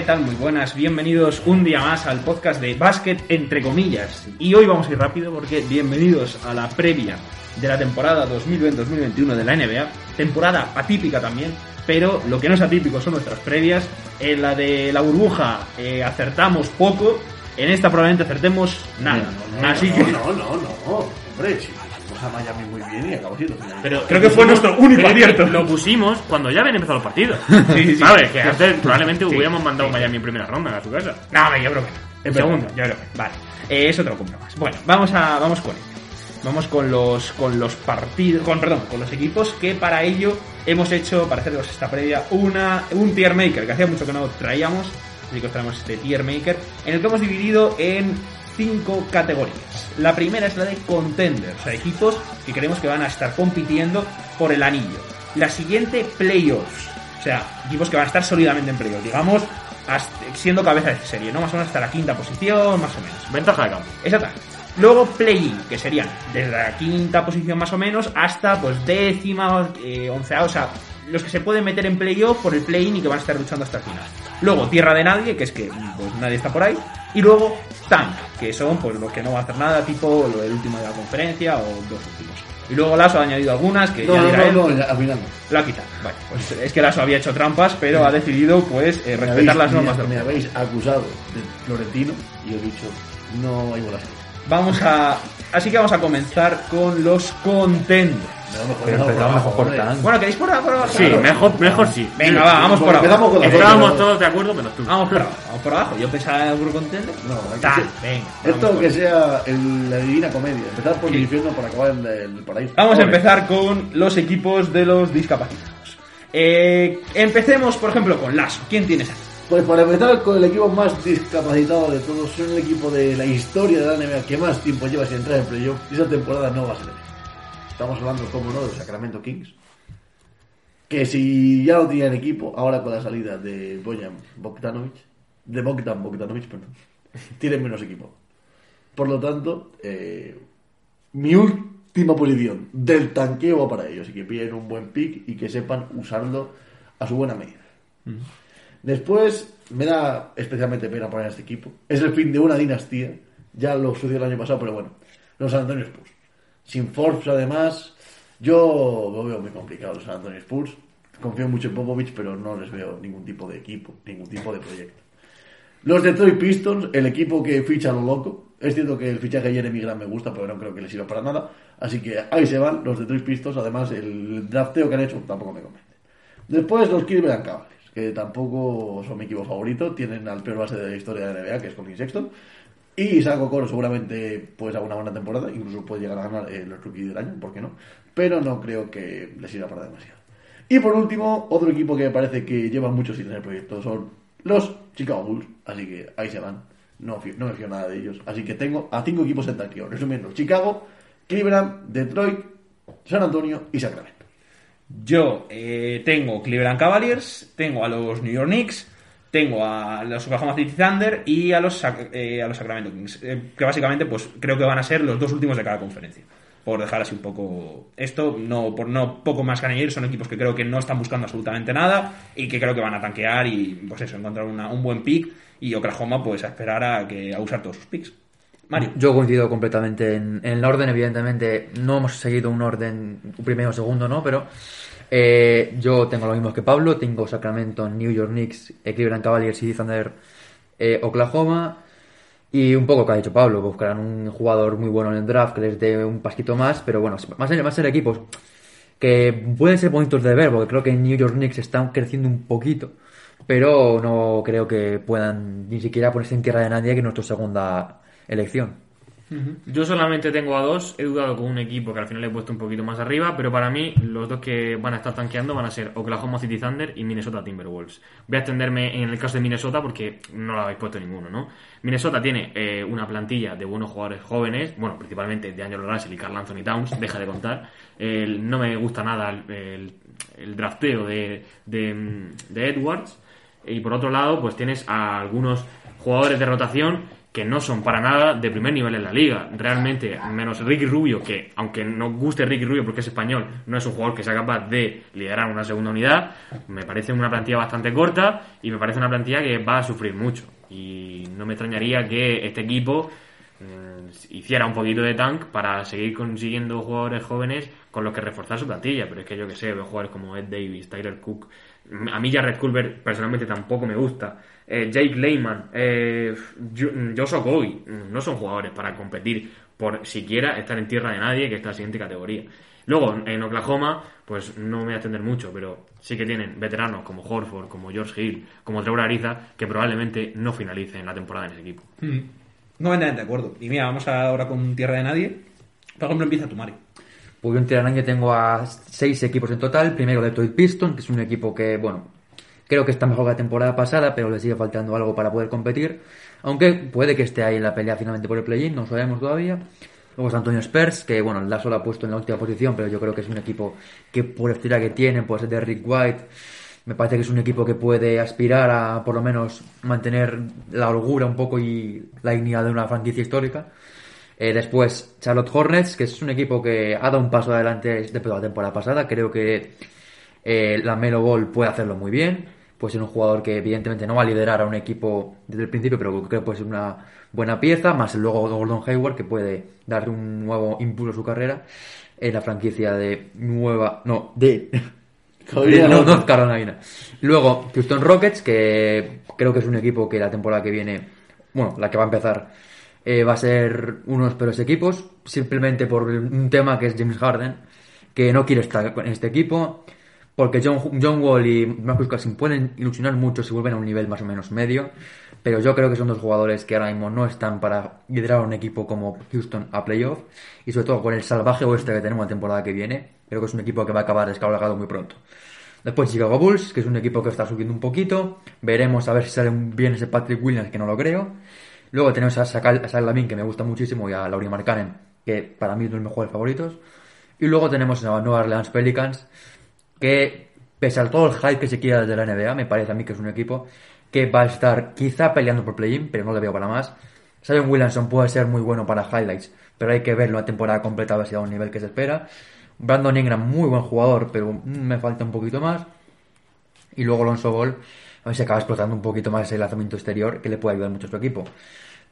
¿qué tal? Muy buenas, bienvenidos un día más al podcast de Básquet entre comillas. Y hoy vamos a ir rápido porque bienvenidos a la previa de la temporada 2020-2021 de la NBA. Temporada atípica también, pero lo que no es atípico son nuestras previas. En la de la burbuja eh, acertamos poco, en esta probablemente acertemos nada. Así no, que... No, no, no, hombre, fuimos a Miami muy bien y acabó siendo final. Pero creo que fue nuestro único acierto. Lo pusimos cuando ya habían empezado los partidos. Sí, sí. ¿Sabes? Que antes probablemente Sí, hubiéramos mandado sí, Miami en primera ronda a su casa. No, yo creo que no. En segundo, yo creo que Vale. Eh, eso te lo compro más. Bueno, vamos a vamos con ello. Vamos con los con los partidos, con perdón, con los equipos que para ello hemos hecho para haceros esta previa una un tier maker que hacía mucho que no traíamos, así que os traemos este tier maker en el que hemos dividido en cinco categorías. La primera es la de contenders, o sea, equipos que creemos que van a estar compitiendo por el anillo. La siguiente playoffs, o sea, equipos que van a estar sólidamente en playoffs, digamos, siendo cabeza de serie, ¿no? Más o menos hasta la quinta posición, más o menos. Ventaja de campo. Exacto. Luego play-in, que serían desde la quinta posición más o menos hasta pues décima, eh, onceava, o sea, los que se pueden meter en playoff por el play-in y que van a estar luchando hasta el final. Luego tierra de nadie, que es que pues nadie está por ahí. Y luego tank, que son pues los que no van a hacer nada, tipo lo del último de la conferencia o dos últimos. Y luego Lasso ha añadido algunas que No, ya no, dirá él. no, no, ya, al final no. Lo ha quitado. Vale, pues es que Lasso había hecho trampas, pero ha decidido pues eh, respetar habéis- las normas me, del me habéis acusado de Florentino y he dicho, no hay bolas. Vamos a. Así que vamos a comenzar con los contenders. Pero empezamos mejor por. Bueno, ¿queréis por, por abajo? Sí, mejor, mejor sí. Venga, va, vamos por abajo. Estábamos todos de acuerdo, menos tú. Vamos por abajo, vamos por abajo. Yo pensaba en el contender. No, hay que Ta, ser- venga. Esto que sea el- la divina comedia. Empezar por el infierno para acabar en el, paraíso. Vamos a empezar con los equipos de los discapacitados. Eh, empecemos, por ejemplo, con Lasso. ¿Quién tienes aquí? Pues para empezar con el equipo más discapacitado de todos, son el equipo de la historia de la NBA que más tiempo lleva sin entrar en playoff y esa temporada no va a ser. Estamos hablando, como no, de Sacramento Kings. Que si ya no tenían equipo, ahora con la salida de Bojan Bogdanovic, de Bogdan Bogdanovic, perdón, tienen menos equipo. Por lo tanto, eh, mi última posición del tanqueo va para ellos y que pillen un buen pick y que sepan usarlo a su buena medida. Después, me da especialmente pena poner a este equipo. Es el fin de una dinastía. Ya lo sucedió el año pasado, pero bueno. Los San Antonio Spurs. Sin Forbes, además, yo lo veo muy complicado los San Antonio Spurs. Confío mucho en Popovich, pero no les veo ningún tipo de equipo, ningún tipo de proyecto. Los Detroit Pistons, el equipo que ficha a lo loco. Es cierto que el fichaje de Jeremy Grant me gusta, pero no creo que les sirva para nada. Así que ahí se van los Detroit Pistons. Además, el drafteo que han hecho tampoco me convence. Después los Cleveland Cavaliers, que tampoco son mi equipo favorito. Tienen al peor base de la historia de la NBA, que es Colin Sexton. Y Isaac Okoro seguramente pues haga una buena temporada. Incluso puede llegar a ganar el Rookie del año, ¿por qué no? Pero no creo que les sirva para demasiado. Y por último, otro equipo que me parece que lleva mucho sin tener proyecto son los Chicago Bulls. Así que ahí se van. No, no me fío nada de ellos. Así que tengo a cinco equipos en tanqueo. Resumiendo, Chicago, Cleveland, Detroit, San Antonio y Sacramento. Yo eh, tengo Cleveland Cavaliers, tengo a los New York Knicks, tengo a los Oklahoma City Thunder y a los, eh, a los Sacramento Kings. eh, que básicamente, pues creo que van a ser los dos últimos de cada conferencia. Por dejar así un poco esto, no por no poco más que añadir, son equipos que creo que no están buscando absolutamente nada y que creo que van a tanquear y, pues eso, encontrar una- un buen pick. Y Oklahoma, pues a esperar a, que, a usar todos sus picks. Mario. Yo coincido completamente en, en el orden, evidentemente. No hemos seguido un orden primero o segundo, ¿no? Pero eh, yo tengo lo mismo que Pablo. Tengo Sacramento, New York Knicks, Cleveland Cavaliers y Thunder, eh, Oklahoma. Y un poco que ha dicho Pablo, buscarán un jugador muy bueno en el draft que les dé un pasquito más, pero bueno, más más en equipos que pueden ser bonitos de ver, porque creo que New York Knicks están creciendo un poquito, pero no creo que puedan ni siquiera ponerse en tierra de nadie, que es nuestra segunda elección. Yo solamente tengo a dos, he dudado con un equipo que al final le he puesto un poquito más arriba, pero para mí los dos que van a estar tanqueando van a ser Oklahoma City Thunder y Minnesota Timberwolves. Voy a extenderme en el caso de Minnesota porque no lo habéis puesto ninguno, ¿no? Minnesota tiene eh, una plantilla de buenos jugadores jóvenes, bueno, principalmente de Angelo Russell y Carl Anthony Towns, deja de contar. El- no me gusta nada el, el- el drafteo de, de, de Edwards. Y por otro lado, pues tienes a algunos jugadores de rotación que no son para nada de primer nivel en la liga. Realmente, menos Ricky Rubio, que aunque no guste Ricky Rubio porque es español, no es un jugador que sea capaz de liderar una segunda unidad, me parece una plantilla bastante corta y me parece una plantilla que va a sufrir mucho. Y no me extrañaría que este equipo mm, hiciera un poquito de tank para seguir consiguiendo jugadores jóvenes con los que reforzar su plantilla. Pero es que yo que sé, veo jugadores como Ed Davis, Tyler Cook. A mí Jared Culver personalmente tampoco me gusta. Eh, Jake Lehman, eh, Jo- Josh Okogie, mm, no son jugadores para competir por siquiera estar en tierra de nadie, que es la siguiente categoría. Luego, en Oklahoma, pues no me voy a extender mucho, pero sí que tienen veteranos como Horford, como George Hill, como Trevor Ariza, que probablemente no finalicen la temporada en ese equipo. Mm. Completamente de acuerdo. Y mira, vamos ahora con Tierra de Nadie. Por ejemplo, empieza tu Mari. Pues yo en Tierra de Nadie tengo a seis equipos en total. Primero Detroit Pistons, que es un equipo que, bueno, creo que está mejor que la temporada pasada, pero le sigue faltando algo para poder competir. Aunque puede que esté ahí en la pelea finalmente por el play-in, no sabemos todavía. Luego está Antonio Spurs, que bueno, el Lazo lo ha puesto en la última posición, pero yo creo que es un equipo que por historia que tiene, puede ser de Rick White, me parece que es un equipo que puede aspirar a por lo menos mantener la holgura un poco y la dignidad de una franquicia histórica. Eh, después, Charlotte Hornets, que es un equipo que ha dado un paso adelante después de la temporada pasada. Creo que eh, la Melo Ball puede hacerlo muy bien. Puede ser un jugador que, evidentemente, no va a liderar a un equipo desde el principio, pero creo que puede ser una buena pieza. Más luego Gordon Hayward, que puede darle un nuevo impulso a su carrera en la franquicia de Nueva. No, de. Norte. North Carolina. Luego, Houston Rockets, que creo que es un equipo que la temporada que viene, bueno, la que va a empezar, eh, va a ser uno de los peores equipos, simplemente por un tema que es James Harden, que no quiere estar en este equipo, porque John, John Wall y Marcus Cousins pueden ilusionar mucho si vuelven a un nivel más o menos medio, pero yo creo que son dos jugadores que ahora mismo no están para liderar un equipo como Houston a playoff, y sobre todo con el salvaje oeste que tenemos la temporada que viene, creo que es un equipo que va a acabar descabalgado muy pronto. Después Chicago Bulls, que es un equipo que está subiendo un poquito. Veremos a ver si sale bien ese Patrick Williams, que no lo creo. Luego tenemos a Sakal- Lavin, que me gusta muchísimo, y a Laurie Markkanen, que para mí es uno de mis mejores favoritos. Y luego tenemos a Nueva Orleans Pelicans, que pese a todo el hype que se quiera desde la NBA, me parece a mí que es un equipo que va a estar quizá peleando por play-in, pero no le veo para más. Zion Williamson puede ser muy bueno para highlights, pero hay que verlo a temporada completa a ver si un nivel que se espera. Brandon Ingram, muy buen jugador, pero mm, me falta un poquito más. Y luego Alonso Ball, a ver si acaba explotando un poquito más ese lanzamiento exterior, que le puede ayudar mucho a su equipo.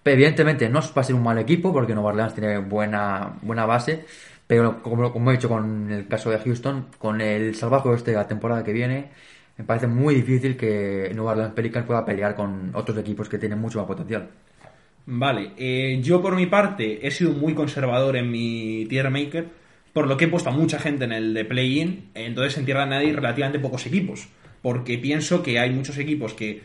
Pero evidentemente no va a ser un mal equipo, porque Nueva Orleans tiene buena, buena base. Pero como, como he dicho con el caso de Houston, con el salvaje este de la temporada que viene, me parece muy difícil que Nueva Orleans Pelicans pueda pelear con otros equipos que tienen mucho más potencial. Vale, eh, yo por mi parte he sido muy conservador en mi tier maker, por lo que he puesto a mucha gente en el de play-in, entonces en tierra de nadie relativamente pocos equipos, porque pienso que hay muchos equipos que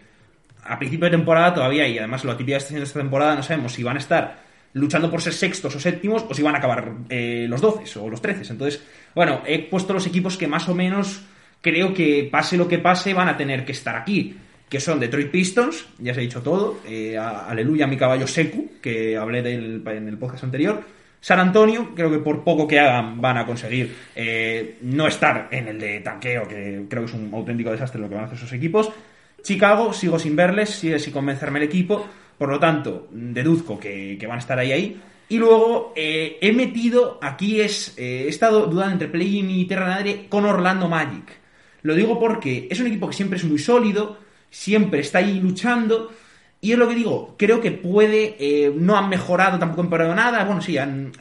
a principio de temporada todavía, y además lo típica de esta temporada, no sabemos si van a estar luchando por ser sextos o séptimos o si van a acabar eh, los doces o los treces. Entonces, bueno, he puesto los equipos que más o menos creo que pase lo que pase van a tener que estar aquí que son Detroit Pistons, ya se ha dicho todo, eh, aleluya mi caballo Seku, que hablé en el podcast anterior, San Antonio, creo que por poco que hagan van a conseguir eh, no estar en el de tanqueo, que creo que es un auténtico desastre lo que van a hacer esos equipos. Chicago, sigo sin verles, sigue sin convencerme el equipo, por lo tanto, deduzco que, que van a estar ahí ahí. Y luego eh, he metido, aquí es, eh, he estado dudando entre play-in y Terra Nadie con Orlando Magic. Lo digo porque es un equipo que siempre es muy sólido, siempre está ahí luchando. Y es lo que digo, creo que puede, eh, no han mejorado, tampoco han empeorado nada. Bueno, sí, han,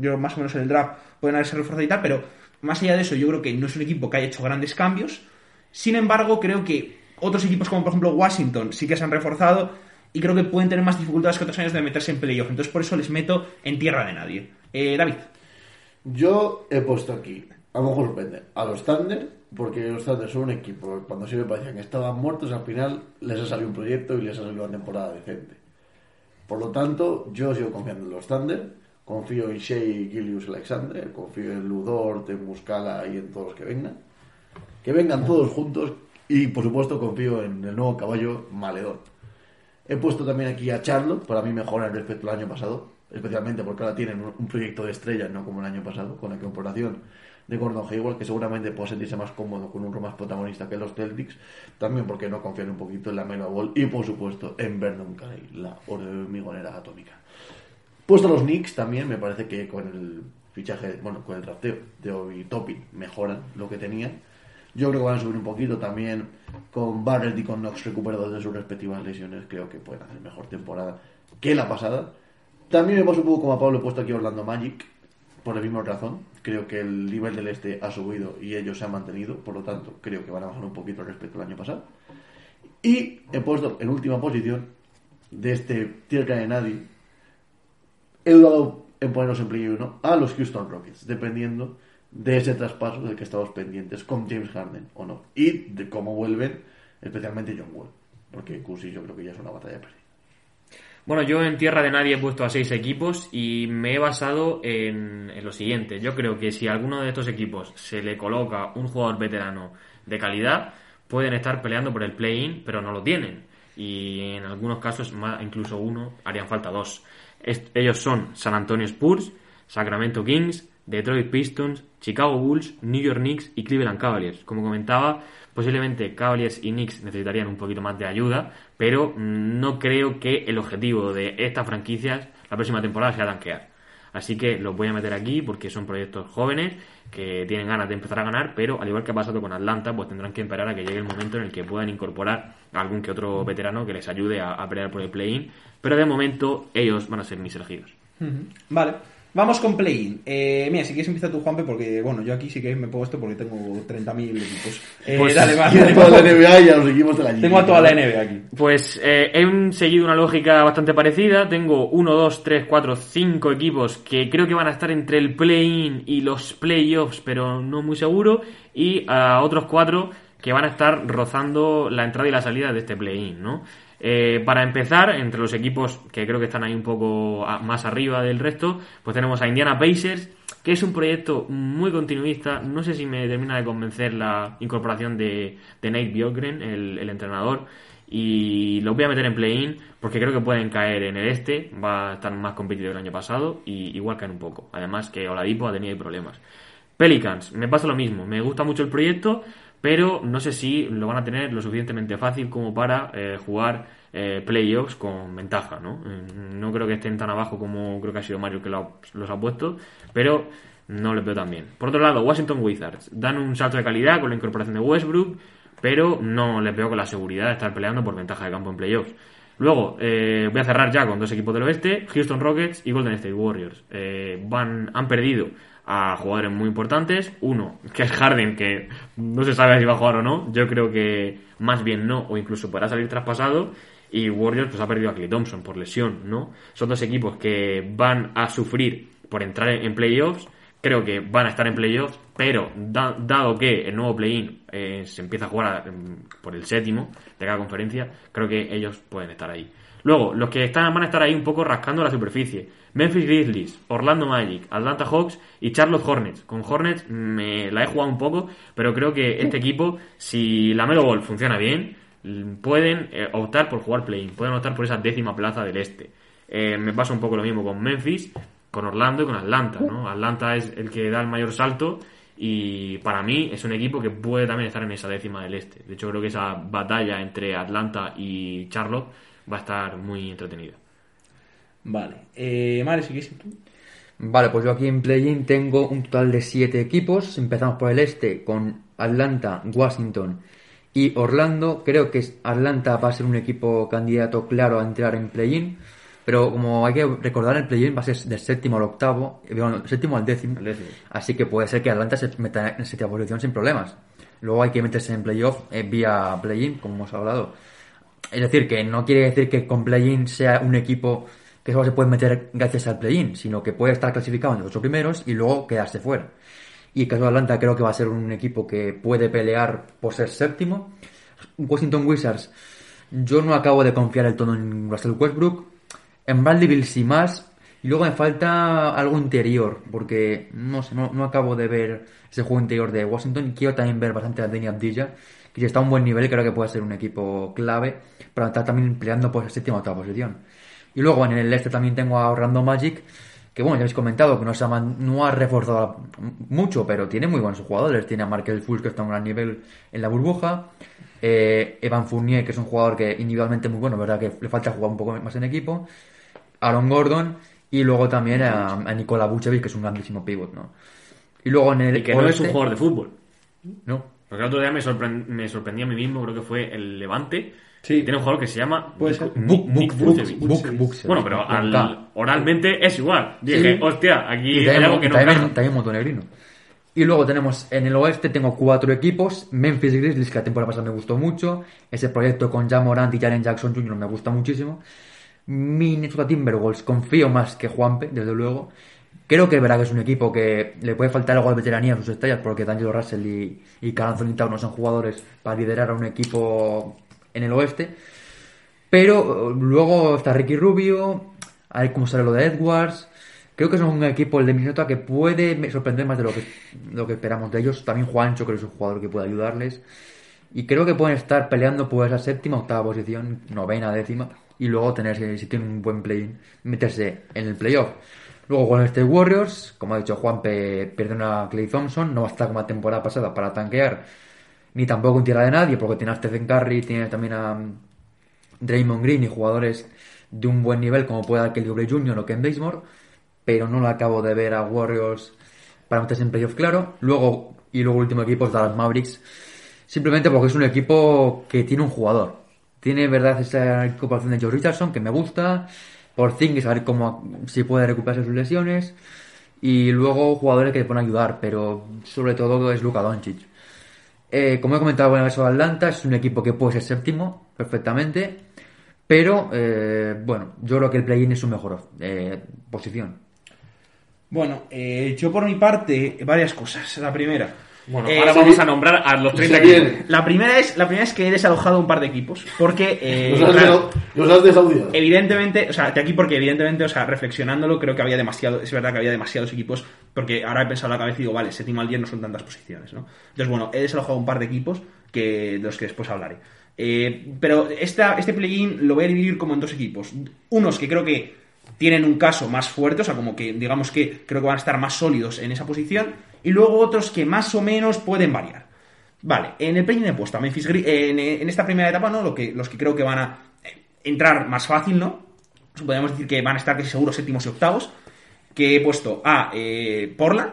yo más o menos en el draft pueden haberse reforzado y tal, pero más allá de eso, yo creo que no es un equipo que haya hecho grandes cambios. Sin embargo, creo que otros equipos como por ejemplo Washington sí que se han reforzado y creo que pueden tener más dificultades que otros años de meterse en playoff. Entonces por eso les meto en tierra de nadie. Eh, David. Yo he puesto aquí, a lo mejor a los Thunder, porque los Thunder son un equipo cuando sí me parecían que estaban muertos, al final les ha salido un proyecto y les ha salido una temporada decente. Por lo tanto, yo sigo confiando en los Thunder, confío en Shea Gilius Alexander, confío en Ludort, en Muscala y en todos los que vengan. Que vengan todos juntos y, por supuesto, confío en el nuevo caballo Maledón. He puesto también aquí a Charlotte, para mí mejoran respecto al año pasado, especialmente porque ahora tienen un- proyecto de estrella, no como el año pasado, con la incorporación de Gordon Hayward, que seguramente puede sentirse más cómodo con un rol más protagonista que los Celtics, también porque no confían un poquito en la Melo Ball y, por supuesto, en Vernon Carey, la hormigonera atómica. Puesto a los Knicks también, me parece que con el fichaje, bueno, con el drafteo de Obi Toppin mejoran lo que tenían. Yo creo que van a subir un poquito también con Barrett y con Knox recuperados de sus respectivas lesiones. Creo que pueden hacer mejor temporada que la pasada. También me paso un poco como a Pablo, he puesto aquí Orlando Magic por la misma razón. Creo que el nivel del este ha subido y ellos se han mantenido, por lo tanto, creo que van a bajar un poquito respecto al año pasado. Y he puesto en última posición de este tierra de nadie he dudado en ponerlos en play 1 a los Houston Rockets, dependiendo de ese traspaso del que estamos pendientes con James Harden o no. Y de cómo vuelven, especialmente John Wall. Porque Cusi yo creo que ya es una batalla perdida. Bueno, yo en tierra de nadie he puesto a seis equipos y me he basado en, lo siguiente. Yo creo que si a alguno de estos equipos se le coloca un jugador veterano de calidad, pueden estar peleando por el play-in, pero no lo tienen. Y en algunos casos, más, incluso uno, harían falta dos. Ellos son San Antonio Spurs, Sacramento Kings, Detroit Pistons, Chicago Bulls, New York Knicks y Cleveland Cavaliers. Como comentaba, posiblemente Cavaliers y Knicks necesitarían un poquito más de ayuda, pero mm, no creo que el objetivo de estas franquicias la próxima temporada sea tanquear. Así que los voy a meter aquí porque son proyectos jóvenes que tienen ganas de empezar a ganar, pero al igual que ha pasado con Atlanta, pues tendrán que esperar a que llegue el momento en el que puedan incorporar algún que otro veterano que les ayude a, a pelear por el play-in. Pero de momento ellos van a ser mis elegidos. Vale. Vamos con play-in. Eh, mira, si quieres empieza tú, Juanpe, porque bueno, yo aquí sí que me pongo esto porque tengo 30.000 equipos. Eh, Pues, dale, va, dale, toda la. NBA y a los equipos de la Tengo a toda la NBA aquí. Pues eh, he seguido una lógica bastante parecida. Tengo 1, 2, 3, 4, 5 equipos que creo que van a estar entre el play-in y los playoffs, pero no muy seguro. Y a otros 4 que van a estar rozando la entrada y la salida de este play-in, ¿no? Eh, para empezar, entre los equipos que creo que están ahí un poco más arriba del resto, pues tenemos a Indiana Pacers, que es un proyecto muy continuista. No sé si me termina de convencer la incorporación de, Nate Bjorkgren, el, entrenador, y los voy a meter en play-in porque creo que pueden caer en el este, va a estar más competitivo que el año pasado y igual caen un poco. Además que Oladipo ha tenido problemas. Pelicans, me pasa lo mismo, me gusta mucho el proyecto, pero no sé si lo van a tener lo suficientemente fácil como para eh, jugar eh, playoffs con ventaja, ¿no? Eh, No creo que estén tan abajo como creo que ha sido Mario que lo- los ha puesto, pero no les veo tan bien. Por otro lado, Washington Wizards dan un salto de calidad con la incorporación de Westbrook, pero no les veo con la seguridad de estar peleando por ventaja de campo en playoffs. Luego, eh, voy a cerrar ya con dos equipos del oeste, Houston Rockets y Golden State Warriors. Van, han perdido a jugadores muy importantes. Uno, que es Harden, que no se sabe si va a jugar o no. Yo creo que más bien no, o incluso podrá salir traspasado. Y Warriors pues ha perdido a Clay Thompson por lesión, ¿no? Son dos equipos que van a sufrir por entrar en playoffs. Creo que van a estar en playoffs, pero da- dado que el nuevo play-in eh, se empieza a jugar em, por el séptimo de cada conferencia, creo que ellos pueden estar ahí. Luego, los que están, van a estar ahí un poco rascando la superficie. Memphis Grizzlies, Orlando Magic, Atlanta Hawks y Charlotte Hornets. Con Hornets me la he jugado un poco, pero creo que este equipo, si la Melo Ball funciona bien, pueden eh, optar por jugar play-in, pueden optar por esa décima plaza del este. Eh, me pasa un poco lo mismo con Memphis, con Orlando y con Atlanta, ¿no? Atlanta es el que da el mayor salto y para mí es un equipo que puede también estar en esa décima del este. De hecho, creo que esa batalla entre Atlanta y Charlotte va a estar muy entretenida. Vale. Eh, Mare, si quieres tú. Vale, pues yo aquí en play-in tengo un total de 7 equipos. Empezamos por el este con Atlanta, Washington y Orlando. Creo que es- Atlanta va a ser un equipo candidato claro a entrar en play-in. Pero como hay que recordar, el play-in va a ser del séptimo al octavo, eh, bueno, del séptimo al décimo. Al décimo. Así que puede ser que Atlanta se meta en séptima posición sin problemas. Luego hay que meterse en playoff eh, vía play-in, como hemos hablado. Es decir, que no quiere decir que con play-in sea un equipo que solo se puede meter gracias al play-in, sino que puede estar clasificado en los ocho primeros y luego quedarse fuera. Y caso de Atlanta creo que va a ser un equipo que puede pelear por ser séptimo. Washington Wizards, yo no acabo de confiar el tono en Russell Westbrook. En Bradley Bill sí más. Y luego me falta algo interior, porque no sé, no, no acabo de ver ese juego interior de Washington. Quiero también ver bastante a Danny Abdilla, que si está a un buen nivel, creo que puede ser un equipo clave para estar también peleando por esa séptima o octava posición. Y luego en el este también tengo a Orlando Magic, que bueno, ya habéis comentado que no, se ha, no ha reforzado mucho, pero tiene muy buenos jugadores. Tiene a Markel Fultz, que está a un gran nivel en la burbuja. eh, Evan Fournier, que es un jugador que individualmente muy bueno, verdad que le falta jugar un poco más en equipo. Aaron Gordon y luego también a, a Nikola Vucevic, que es un grandísimo pivot, ¿no? Y luego en el Y que no es un jugador de fútbol. No. Porque el otro día me, sorpren- me sorprendí a mí mismo, creo que fue el Levante. Sí. Tiene un jugador que se llama Bueno, pero al- oralmente es igual. Dije, Sí. hostia, aquí Y hay también, algo que no también, encaja. también montenegrino. Y luego tenemos en el oeste, tengo cuatro equipos. Memphis Grizzlies, que la temporada pasada me gustó mucho. Ese proyecto con Jam Morant y Jaren Jackson Jr. me gusta muchísimo. Minnesota Timberwolves, confío más que Juanpe, desde luego. Creo que verdad que es un equipo que le puede faltar algo de veteranía a sus estrellas, porque D'Angelo Russell y, y Carl no son jugadores para liderar a un equipo en el oeste. Pero eh, luego está Ricky Rubio, a ver cómo sale lo de Edwards. Creo que es un equipo, el de Minnesota, que puede sorprender más de lo que, lo que esperamos de ellos. También Juancho creo que es un jugador que puede ayudarles. Y creo que pueden estar peleando por esa séptima, octava posición, novena, décima. Y luego tener, si- tienen un buen play meterse en el playoff. Luego con este Warriors, como ha dicho Juanpe, pierden a Clay Thompson. No estar como la temporada pasada para tanquear. Ni tampoco en tierra de nadie, porque tiene a Stephen Curry, tiene también a mm, Draymond Green y jugadores de un buen nivel como puede dar Kelly Oubre Jr. o Ken Bazemore, pero no lo acabo de ver a Warriors para meterse en playoff claro. Luego, y luego último equipo es Dallas Mavericks, simplemente porque es un equipo que tiene un jugador. Tiene, verdad, esa incorporación de Joe Richardson que me gusta, por Zingis, a ver cómo, si puede recuperarse sus lesiones, y luego jugadores que le pueden ayudar, pero sobre todo es Luka Doncic. Eh, como he comentado en el caso de Atlanta, es un equipo que puede ser séptimo perfectamente, pero eh, bueno, yo creo que el play-in es su mejor eh, posición. Bueno, eh, yo por mi parte, varias cosas. La primera. Bueno, ahora vamos a nombrar a los 30 Se equipos. viene. La primera es, la primera es que he desalojado un par de equipos. Porque, eh, has claro, los has desahuciado. evidentemente, o sea, de aquí porque evidentemente, o sea, reflexionándolo, creo que había demasiado, es verdad que había demasiados equipos, porque ahora he pensado en la cabeza y digo, vale, séptimo al 10 no son tantas posiciones, ¿no? Entonces, bueno, he desalojado un par de equipos que, de los que después hablaré. Eh, pero esta, este plugin lo voy a dividir como en dos equipos. Unos que creo que tienen un caso más fuerte, o sea, como que digamos que creo que van a estar más sólidos en esa posición, y luego otros que más o menos pueden variar. Vale, en el play-in he puesto a Memphis en, esta primera etapa, ¿no? Lo que, los que creo que van a entrar más fácil, ¿no? Podríamos decir que van a estar casi seguros séptimos y octavos. Que he puesto a eh, Portland,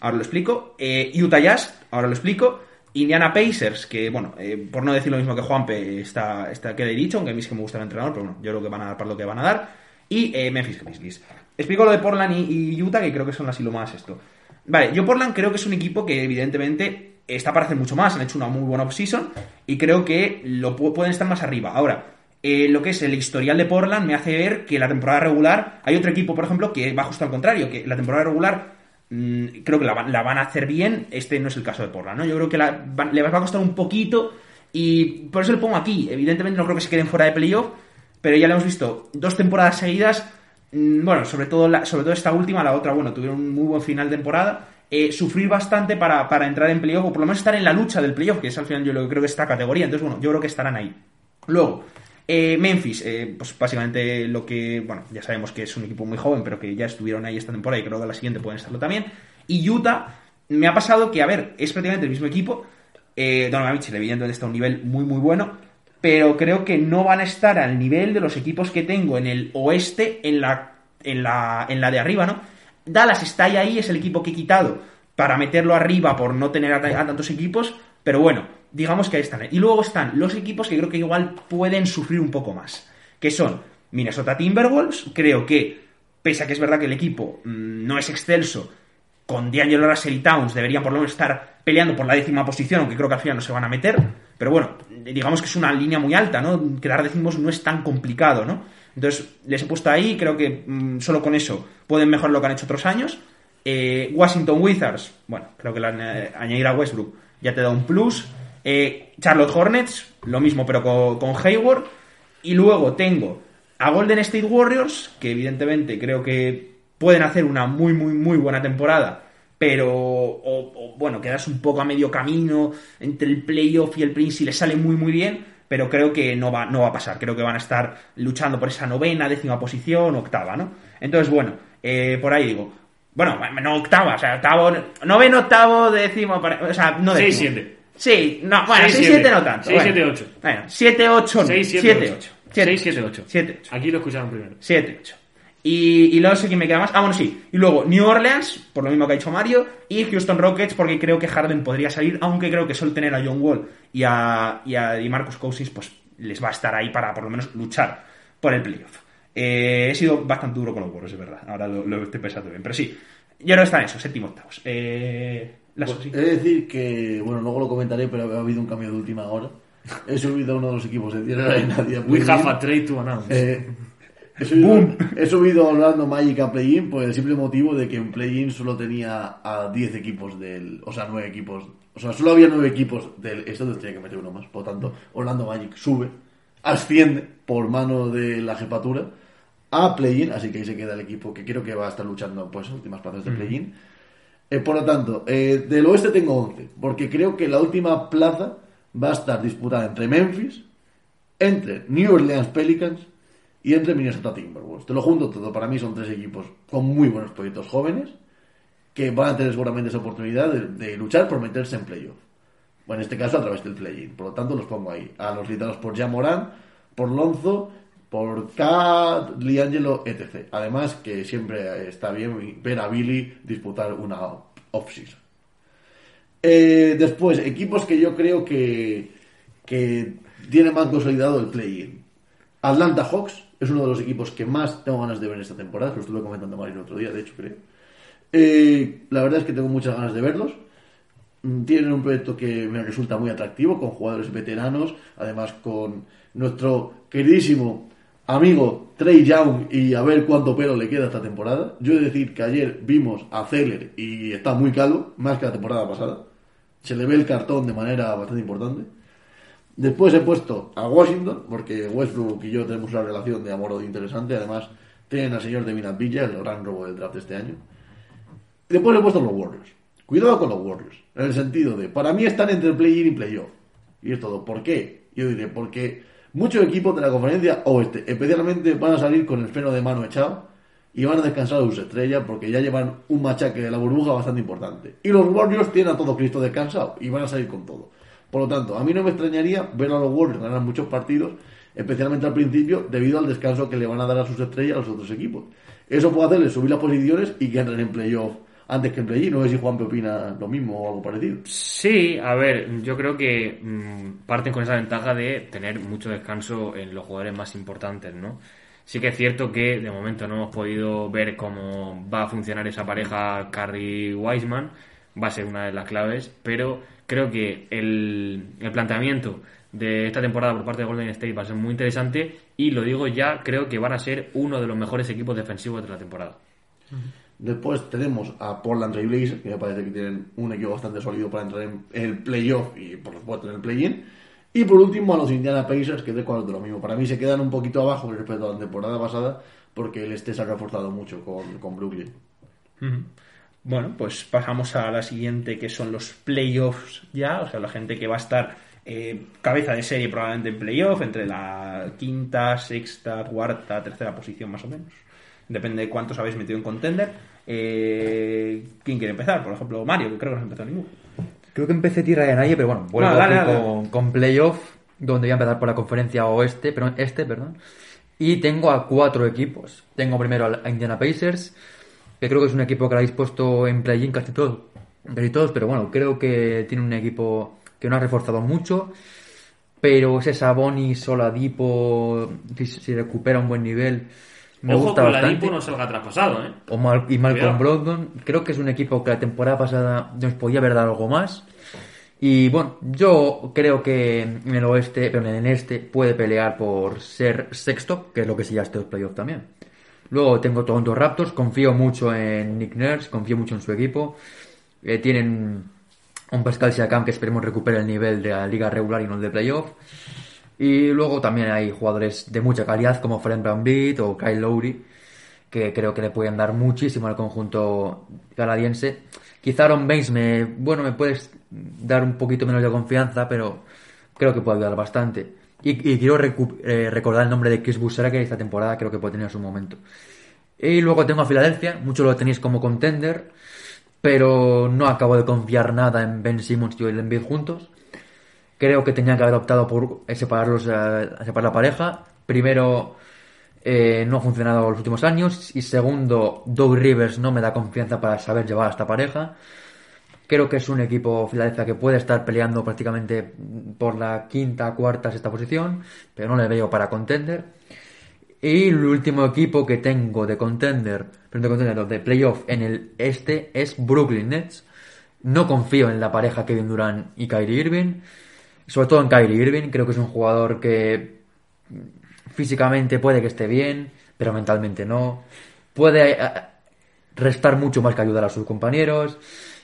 ahora lo explico. eh, Utah Jazz, ahora lo explico. Indiana Pacers, que bueno, eh, por no decir lo mismo que Juanpe, está, está queda dicho, aunque a mí es que me gusta el entrenador, pero bueno, yo creo que van a dar para lo que van a dar. Y eh, Memphis Grizzlies. Explico lo de Portland y, Utah, que creo que son así lo más esto. Vale, yo Portland creo que es un equipo que evidentemente está para hacer mucho más, han hecho una muy buena offseason y creo que lo pu- pueden estar más arriba. Ahora, eh, lo que es el historial de Portland me hace ver que la temporada regular hay otro equipo, por ejemplo, que va justo al contrario, que la temporada regular mm, creo que la, van- a hacer bien, este no es el caso de Portland, ¿no? Yo creo que la- le va a costar un poquito y por eso le pongo aquí. Evidentemente no creo que se queden fuera de playoff, pero ya lo hemos visto dos temporadas seguidas. mm, Bueno, sobre todo, sobre todo esta última, la otra, bueno, tuvieron un muy buen final de temporada. eh, sufrir bastante para, para entrar en playoff, o por lo menos estar en la lucha del playoff, que es al final yo lo que creo que es esta categoría. Entonces, bueno, yo creo que estarán ahí. Luego, eh, Memphis, eh, pues básicamente lo que, bueno, ya sabemos que es un equipo muy joven, pero que ya estuvieron ahí esta temporada y creo que la siguiente pueden estarlo también. Y Utah, me ha pasado que, a ver, es prácticamente el mismo equipo. Eh, Donovan Mitchell, evidentemente, está a un nivel muy, muy bueno, pero creo que no van a estar al nivel de los equipos que tengo en el oeste, en la, en la, en la de arriba, ¿no? Dallas está ahí, ahí, es el equipo que he quitado para meterlo arriba por no tener a, a tantos equipos, pero bueno, digamos que ahí están. Y luego están los equipos que creo que igual pueden sufrir un poco más, que son Minnesota Timberwolves, creo que, pese a que es verdad que el equipo mm, no es excelso, con D'Angelo Russell Towns deberían por lo menos estar peleando por la décima posición, aunque creo que al final no se van a meter. Pero bueno, digamos que es una línea muy alta, ¿no? Quedar decimos no es tan complicado, ¿no? Entonces, les he puesto ahí, creo que mm, solo con eso pueden mejorar lo que han hecho otros años. Eh, Washington Wizards, bueno, creo que la, eh, añadir a Westbrook ya te da un plus. Eh, Charlotte Hornets, lo mismo, pero con, con Hayward. Y luego tengo a Golden State Warriors, que evidentemente creo que pueden hacer una muy, muy, muy buena temporada, pero, o, o, bueno, quedas un poco a medio camino entre el playoff y el play si les sale muy, muy bien, pero creo que no va, no va a pasar. Creo que van a estar luchando por esa novena, décima posición, octava, ¿no? Entonces, bueno, eh, por ahí digo, bueno, no octava, o sea, octavo, noveno, octavo, décimo, o sea, no décimo. 6-7. Sí, no, bueno, 6-7 no tanto. 6-7-8. Bueno, 7-8 no. 6-7-8. 7-8. 6-7-8. Aquí lo escucharon primero. 7-8. Y, y luego sé quién me queda más. Ah, bueno, sí. Y luego New Orleans, por lo mismo que ha dicho Mario, y Houston Rockets, porque creo que Harden podría salir, aunque creo que solo tener a John Wall y a, y a y Marcus Cousins, pues les va a estar ahí para por lo menos luchar por el playoff. Eh, he sido bastante duro con los Warriors, es verdad. Ahora lo, lo estoy pensando bien. Pero sí, yo creo que están eso, séptimo octavos. Eh, las Pues, de decir que, bueno, luego lo comentaré, pero ha habido un cambio de última hora. He subido a uno de los equipos de tierra y nadie. We have a trade to announce. Eh, he, subido, he subido a Orlando Magic a play-in por el simple motivo de que en play-in solo tenía a 10 equipos del. O sea, 9 equipos. O sea, solo había 9 equipos del. Esto tenía que meter uno más. Por lo tanto, Orlando Magic sube, asciende por mano de la jefatura a play-in. Así que ahí se queda el equipo que creo que va a estar luchando pues últimas plazas de play-in. Eh, por lo tanto, eh, del oeste tengo 11, porque creo que la última plaza va a estar disputada entre Memphis, entre New Orleans Pelicans y entre Minnesota Timberwolves. Te lo junto todo, para mí son tres equipos con muy buenos proyectos jóvenes que van a tener seguramente esa oportunidad de, luchar por meterse en playoff. Bueno, en este caso a través del play-in. Por lo tanto, los pongo ahí. A los liderados por Jamoran, por Lonzo, por Kat, Liangelo, etc. Además, que siempre está bien ver a Billy disputar una off-season. Eh, después, equipos que yo creo que, que tienen más consolidado el play-in. Atlanta Hawks es uno de los equipos que más tengo ganas de ver esta temporada. Lo estuve comentando Mario el otro día, de hecho, creo. Eh, la verdad es que tengo muchas ganas de verlos. Mm, Tienen un proyecto que me resulta muy atractivo, con jugadores veteranos, además con nuestro queridísimo amigo Trey Young y a ver cuánto pelo le queda esta temporada. Yo he de decir que ayer vimos a Zeller y está muy calvo, más que la temporada pasada. Se le ve el cartón de manera bastante importante. Después he puesto a Washington, porque Westbrook y yo tenemos una relación de amor-odio interesante. Además, tienen al señor de Villa, el gran robo del draft de este año. Después he puesto a los Warriors. Cuidado con los Warriors. En el sentido de, para mí están entre play-in y playoff. Y es todo. ¿Por qué? Yo diré, porque muchos equipos de la conferencia oeste, especialmente, van a salir con el freno de mano echado y van a descansar a sus estrellas porque ya llevan un machaque de la burbuja bastante importante. Y los Warriors tienen a todo Cristo descansado y van a salir con todo. Por lo tanto, a mí no me extrañaría ver a los Warriors ganar muchos partidos, especialmente al principio, debido al descanso que le van a dar a sus estrellas a los otros equipos. Eso puede hacerles subir las posiciones y entren en playoff antes que en play-in. No sé si Juan opina lo mismo o algo parecido. Sí, a ver, yo creo que mm, parten con esa ventaja de tener mucho descanso en los jugadores más importantes, ¿no? Sí que es cierto que de momento no hemos podido ver cómo va a funcionar esa pareja Curry-Wiseman, va a ser una de las claves, pero creo que el, el planteamiento de esta temporada por parte de Golden State va a ser muy interesante y lo digo ya, creo que van a ser uno de los mejores equipos defensivos de la temporada. Después tenemos a Portland Trail Blazers, que me parece que tienen un equipo bastante sólido para entrar en el playoff y por supuesto en el play-in. Y por último a los Indiana Pacers, que de cuadro de lo mismo. Para mí se quedan un poquito abajo respecto a la temporada pasada, porque el este se ha reforzado mucho con, con Brooklyn. Bueno, pues pasamos a la siguiente, que son los playoffs ya, o sea, la gente que va a estar eh, cabeza de serie probablemente en playoff, entre la quinta, sexta, cuarta, tercera posición más o menos. Depende de cuántos habéis metido en contender. Eh, ¿Quién quiere empezar? Por ejemplo, Mario, que creo que no has empezado ninguno. Creo que empecé tierra de nadie, pero bueno, vuelvo No, dale, aquí dale. con, con playoff, donde voy a empezar por la conferencia oeste, pero este, perdón. Y tengo a cuatro equipos. Tengo primero a Indiana Pacers, que creo que es un equipo que lo habéis puesto en play-in casi todos, casi todos, pero bueno, creo que tiene un equipo que no ha reforzado mucho. Pero ese Sabonis, Soladipo, si, si recupera un buen nivel, me Ojo gusta con bastante. no salga traspasado, ¿eh? O Mal- y Malcolm. Brogdon. Creo que es un equipo que la temporada pasada nos podía haber dado algo más. Y bueno, yo creo que en el oeste, pero en el este, puede pelear por ser sexto, que es lo que sería estos playoffs también. Luego tengo Toronto Raptors, confío mucho en Nick Nurse, confío mucho en su equipo. Eh, tienen un Pascal Siakam que esperemos recupere el nivel de la liga regular y no el de playoff. Y luego también hay jugadores de mucha calidad como Frank Beat o Kyle Lowry, que creo que le pueden dar muchísimo al conjunto canadiense. Quizá Aaron Baines me, bueno, me puedes dar un poquito menos de confianza, pero creo que puede ayudar bastante. Y, quiero eh, recordar el nombre de Chris Busera, que esta temporada creo que puede tener su momento. Y luego tengo a Filadelfia, muchos lo tenéis como contender, pero no acabo de confiar nada en Ben Simmons y Joel Embiid juntos. Creo que tenían que haber optado por separarlos, eh, separar la pareja. Primero, eh, no ha funcionado los últimos años. Y segundo, Doug Rivers no me da confianza para saber llevar a esta pareja. Creo que es un equipo Filadelfia que puede estar peleando prácticamente por la quinta, cuarta, sexta posición, pero no le veo para contender. Y el último equipo que tengo de contender, de contender, de playoff en el este es Brooklyn Nets. No confío en la pareja Kevin Durant y Kyrie Irving. Sobre todo en Kyrie Irving, creo que es un jugador que físicamente puede que esté bien, pero mentalmente no. Puede eh, restar mucho más que ayudar a sus compañeros.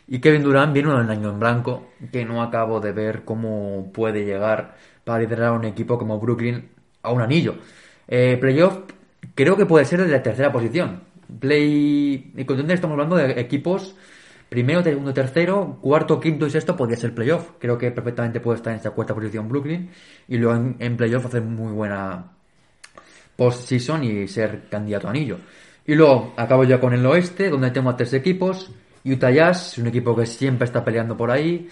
Y Kevin Durant viene un año en blanco que no acabo de ver cómo puede llegar para liderar a un equipo como Brooklyn a un anillo. Eh, playoff creo que puede ser de la tercera posición. Play y contender estamos hablando de equipos primero, segundo, tercero, cuarto, quinto y sexto podría ser playoff. Creo que perfectamente puede estar en esta cuarta posición Brooklyn y luego en, en playoff hacer muy buena post-season y ser candidato a anillo. Y luego acabo ya con el oeste, donde tengo a tres equipos. Utah Jazz, es un equipo que siempre está peleando por ahí.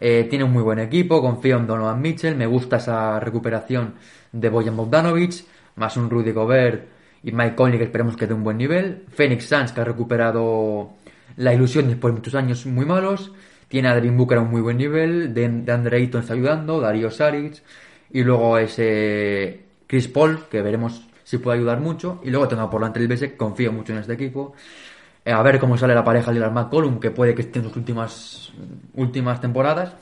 Eh, tiene un muy buen equipo, confío en Donovan Mitchell, me gusta esa recuperación de Bojan Bogdanovic, más un Rudy Gobert y Mike Conley que esperemos que dé un buen nivel. Phoenix Suns que ha recuperado la ilusión después de muchos años muy malos. Tiene a Devin Booker a un muy buen nivel, de, de Andre Ayton está ayudando, Darío Saric y luego ese Chris Paul que veremos si puede ayudar mucho. Y luego tengo a Portland Trailblazers, confío mucho en este equipo. Eh, a ver cómo sale la pareja Lillard McCollum, que puede que esté en sus últimas, últimas temporadas.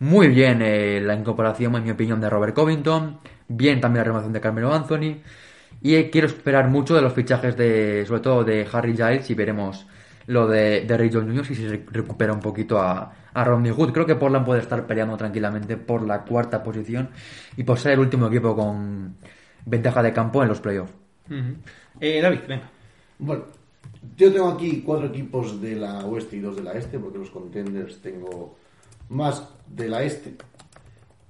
Muy bien eh, la incorporación, en mi opinión, de Robert Covington. Bien también la renovación de Carmelo Anthony. Y eh, quiero esperar mucho de los fichajes de, sobre todo de Harry Giles, y veremos lo de, de Ray Jones Jr. si se recupera un poquito a, a Rodney Hood. Creo que Portland puede estar peleando tranquilamente por la cuarta posición y por ser el último equipo con ventaja de campo en los playoffs. Eh, David, venga. Bueno, yo tengo aquí cuatro equipos de la oeste y dos de la este, porque los contenders tengo más de la este.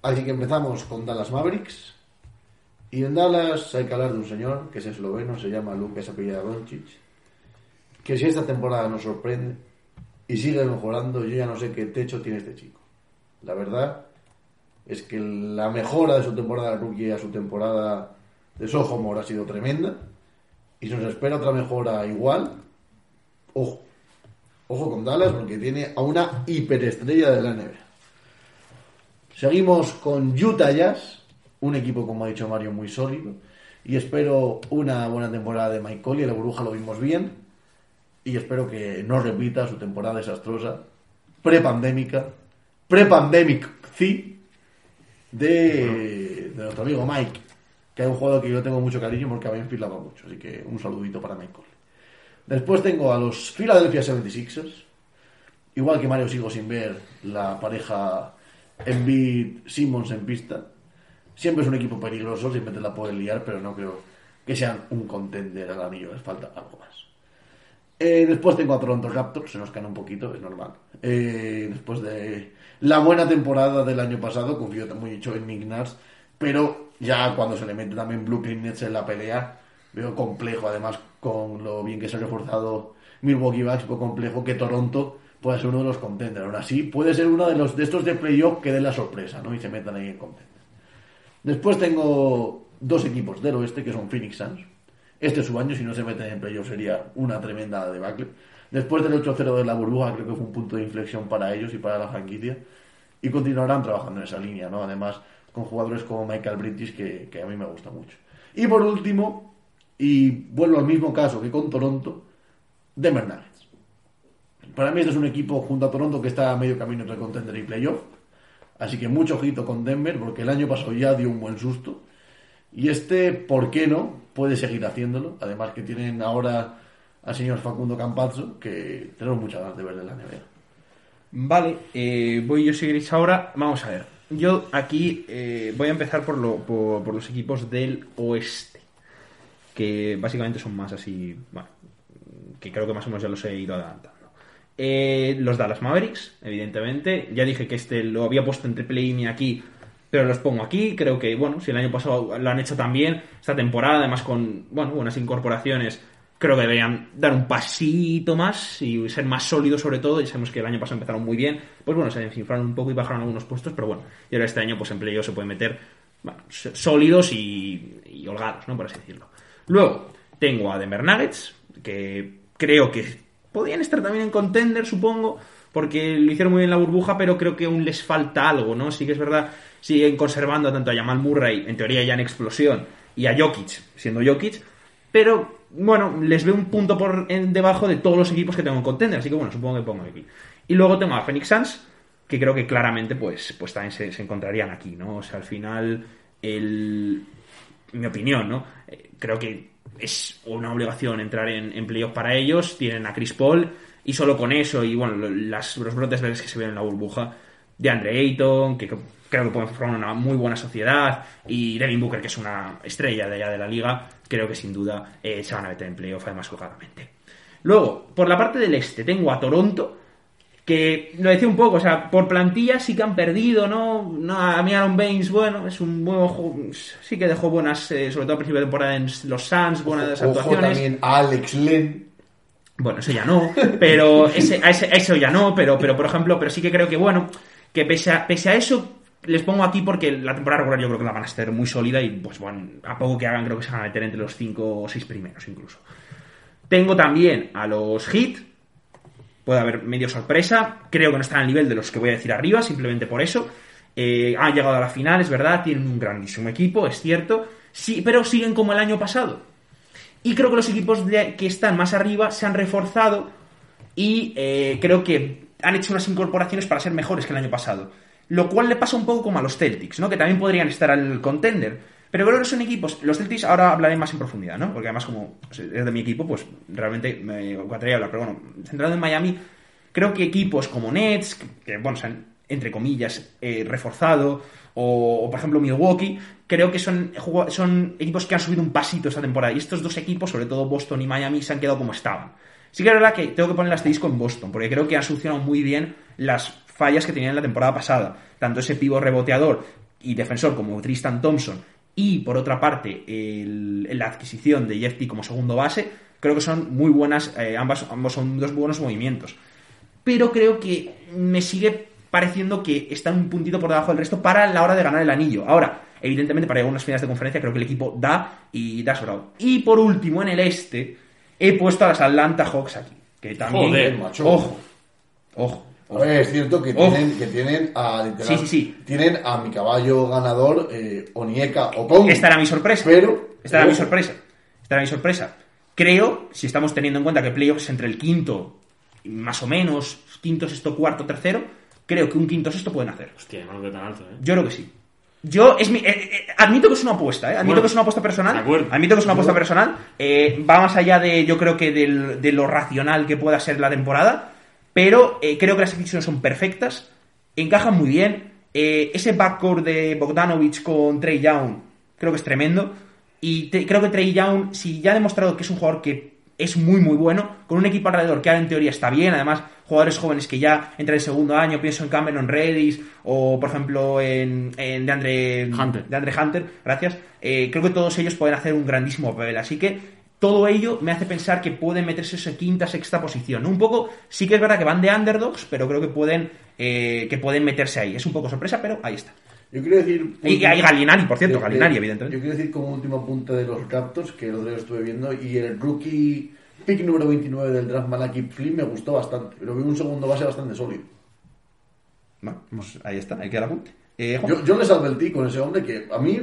Así que empezamos con Dallas Mavericks. Y en Dallas hay que hablar de un señor que es esloveno, se llama Lucas Apellida Doncic. Que si esta temporada nos sorprende y sigue mejorando, yo ya no sé qué techo tiene este chico. La verdad es que la mejora de su temporada de rookie a su temporada de sophomore ha sido tremenda. Y se nos espera otra mejora igual. Ojo. Ojo con Dallas porque tiene a una hiperestrella de la NBA. Seguimos con Utah Jazz, un equipo, como ha dicho Mario, muy sólido. Y espero una buena temporada de Mike Conley. En la burbuja lo vimos bien. Y espero que no repita su temporada desastrosa, prepandémica, prepandemic, sí, de, de nuestro amigo Mike, que es un jugador que yo tengo mucho cariño porque a Benfield la va mucho. Así que un saludito para Mike Conley. Después tengo a los Philadelphia 76ers. Igual que Mario sigo sin ver la pareja Embiid Simmons en pista. Siempre es un equipo peligroso, siempre te la pueden liar, pero no creo que sean un contender al anillo, les falta algo más. Eh, después tengo a Toronto Raptors, se nos cae un poquito, es normal. Eh, después de la buena temporada del año pasado, confío mucho en Nick pero ya cuando se le mete también Brooklyn Nets en la pelea, veo complejo, además con lo bien que se ha reforzado Milwaukee Bucks, veo complejo que Toronto pueda ser uno de los contenders. Aún así, puede ser uno de los de estos de playoff que den la sorpresa, ¿no? Y se metan ahí en contenders. Después tengo dos equipos del oeste que son Phoenix Suns. Este es su año, si no se meten en playoff sería una tremenda debacle. Después del 8-0 de la burbuja, creo que fue un punto de inflexión para ellos y para la franquicia. Y continuarán trabajando en esa línea, ¿no? Además, con jugadores como Michael Bridges, que, que a mí me gusta mucho. Y por último, y vuelvo al mismo caso que con Toronto, Denver Nuggets. Para mí este es un equipo junto a Toronto que está a medio camino entre contender y playoff. Así que mucho ojito con Denver, porque el año pasado ya dio un buen susto. Y este, ¿por qué no? Puede seguir haciéndolo. Además que tienen ahora al señor Facundo Campazzo, que tenemos muchas ganas de ver de la NBA. Vale, eh, voy yo si queréis ahora. Vamos a ver. Yo aquí eh, voy a empezar por, lo, por, los equipos del oeste. Que básicamente son más así. Bueno, que creo que más o menos ya los he ido adelantando. Eh, los Dallas Mavericks, evidentemente. Ya dije que este lo había puesto entre play y aquí, pero los pongo aquí. Creo que, bueno, si el año pasado lo han hecho también, esta temporada, además con, bueno, buenas incorporaciones, creo que deberían dar un pasito más y ser más sólidos sobre todo. Ya sabemos que el año pasado empezaron muy bien. Pues bueno, se desinflaron un poco y bajaron algunos puestos, pero bueno, y ahora este año pues en playoff se pueden meter sólidos y, y holgados, ¿no? Por así decirlo. Luego, tengo a Denver Nuggets, que creo que podrían estar también en contender, supongo, porque lo hicieron muy bien en la burbuja, pero creo que aún les falta algo, ¿no? Sí que es verdad, siguen conservando tanto a Jamal Murray, en teoría ya en explosión, y a Jokic, siendo Jokic, pero bueno, les veo un punto por en- debajo de todos los equipos que tengo en contender, así que bueno, supongo que pongo aquí. Y luego tengo a Phoenix Suns, que creo que claramente pues, pues también se, encontrarían aquí, ¿no? O sea, al final, el, mi opinión, ¿no? Eh, creo que es una obligación entrar en, en para ellos. Tienen a Chris Paul y solo con eso y bueno, las, los brotes verdes que se ven en la burbuja de Andre Ayton, que creo que pueden formar una muy buena sociedad, y Devin Booker, que es una estrella de allá de la liga, creo que sin duda eh, se van a meter en playoff además holgadamente. Luego, por la parte del este, tengo a Toronto, que lo decía un poco, o sea, por plantilla sí que han perdido, ¿no? no a mí Aaron Baines, bueno, es un buen ju- sí que dejó buenas, eh, sobre todo a principio de temporada en los Suns, buenas Ojo actuaciones. también a Alex Len. Bueno, eso ya no, pero ese, a eso ya no, pero, pero por ejemplo, pero sí que creo que bueno, que pese a, eso, les pongo aquí porque la temporada regular yo creo que la van a estar muy sólida y pues bueno, a poco que hagan creo que se van a meter entre los 5 o 6 primeros incluso. Tengo también a los Heat, puede haber medio sorpresa, creo que no están al nivel de los que voy a decir arriba, simplemente por eso. Eh, han llegado a la final, es verdad, tienen un grandísimo equipo, es cierto, sí, pero siguen como el año pasado. Y creo que los equipos que están más arriba se han reforzado y eh, creo que han hecho unas incorporaciones para ser mejores que el año pasado. Lo cual le pasa un poco como a los Celtics, ¿no? Que también podrían estar al contender. Pero creo son equipos. Los Celtics ahora hablaré más en profundidad, ¿no? Porque además, como es de mi equipo, pues realmente me encantaría hablar. Pero bueno, centrado en Miami, creo que equipos como Nets, que, que, bueno, se han, entre comillas, eh, reforzado, o, por ejemplo Milwaukee, creo que son, equipos que han subido un pasito esta temporada. Y estos dos equipos, sobre todo Boston y Miami, se han quedado como estaban. Sí que es verdad que tengo que poner el asterisco en Boston, porque creo que han solucionado muy bien las fallas que tenían en la temporada pasada. Tanto ese pivo reboteador y defensor como Tristan Thompson, y por otra parte la adquisición de Jeff Teague como segundo base, creo que son muy buenas, eh, ambas, ambos son dos buenos movimientos. Pero creo que me sigue pareciendo que están un puntito por debajo del resto para la hora de ganar el anillo. Ahora, evidentemente, para llegar a unas finales de conferencia, creo que el equipo da y da sobrado. Y por último, en el este, he puesto a las Atlanta Hawks aquí. Que también. Joder, macho. Ojo. Ojo. A ver, es cierto que Ojo. tienen, que tienen a literal- Sí, sí, sí. tienen a mi caballo ganador eh, Onieka Okongwu. Esta era mi sorpresa. Pero Esta era mi ojo, sorpresa. Esta era mi sorpresa. Creo, si estamos teniendo en cuenta que playoffs entre el quinto, más o menos, quinto, sexto, cuarto, tercero, creo que un quinto, sexto pueden hacer. Hostia, no lo veo tan alto, ¿eh? Yo creo que sí. Yo, es mi, eh, eh, admito que es una apuesta, ¿eh? Admito Bueno, que es una apuesta personal. de acuerdo. Admito que es una apuesta personal. Eh, va más allá de, yo creo que del- de lo racional que pueda ser la temporada. Pero creo que las decisiones son perfectas. Encajan muy bien. Ese backcourt de Bogdanovich con Trey Young creo que es tremendo. Y te- creo que Trey Young, si ya ha demostrado que es un jugador que es muy muy bueno, con un equipo alrededor que ahora en teoría está bien, además jugadores jóvenes que ya entran en segundo año, pienso en Cameron Redis o por ejemplo en, en DeAndre Hunter. DeAndre Hunter, gracias, Eh, creo que todos ellos pueden hacer un grandísimo papel, así que todo ello me hace pensar que pueden meterse esa quinta, sexta posición. ¿no? Un poco, sí que es verdad que van de underdogs, pero creo que pueden, eh, que pueden meterse ahí. Es un poco sorpresa, pero ahí está. Yo quiero decir. Y hay Gallinari, por cierto, de- de- Gallinari, evidentemente. Yo quiero decir como último apunte de los Raptors, que el otro día lo estuve viendo, y el rookie pick número 29 del draft Malaki Flynn me gustó bastante, pero vi un segundo base bastante sólido. Bueno, pues ahí está, ahí queda el apunte. Eh. Yo, yo les advertí con ese hombre que a mí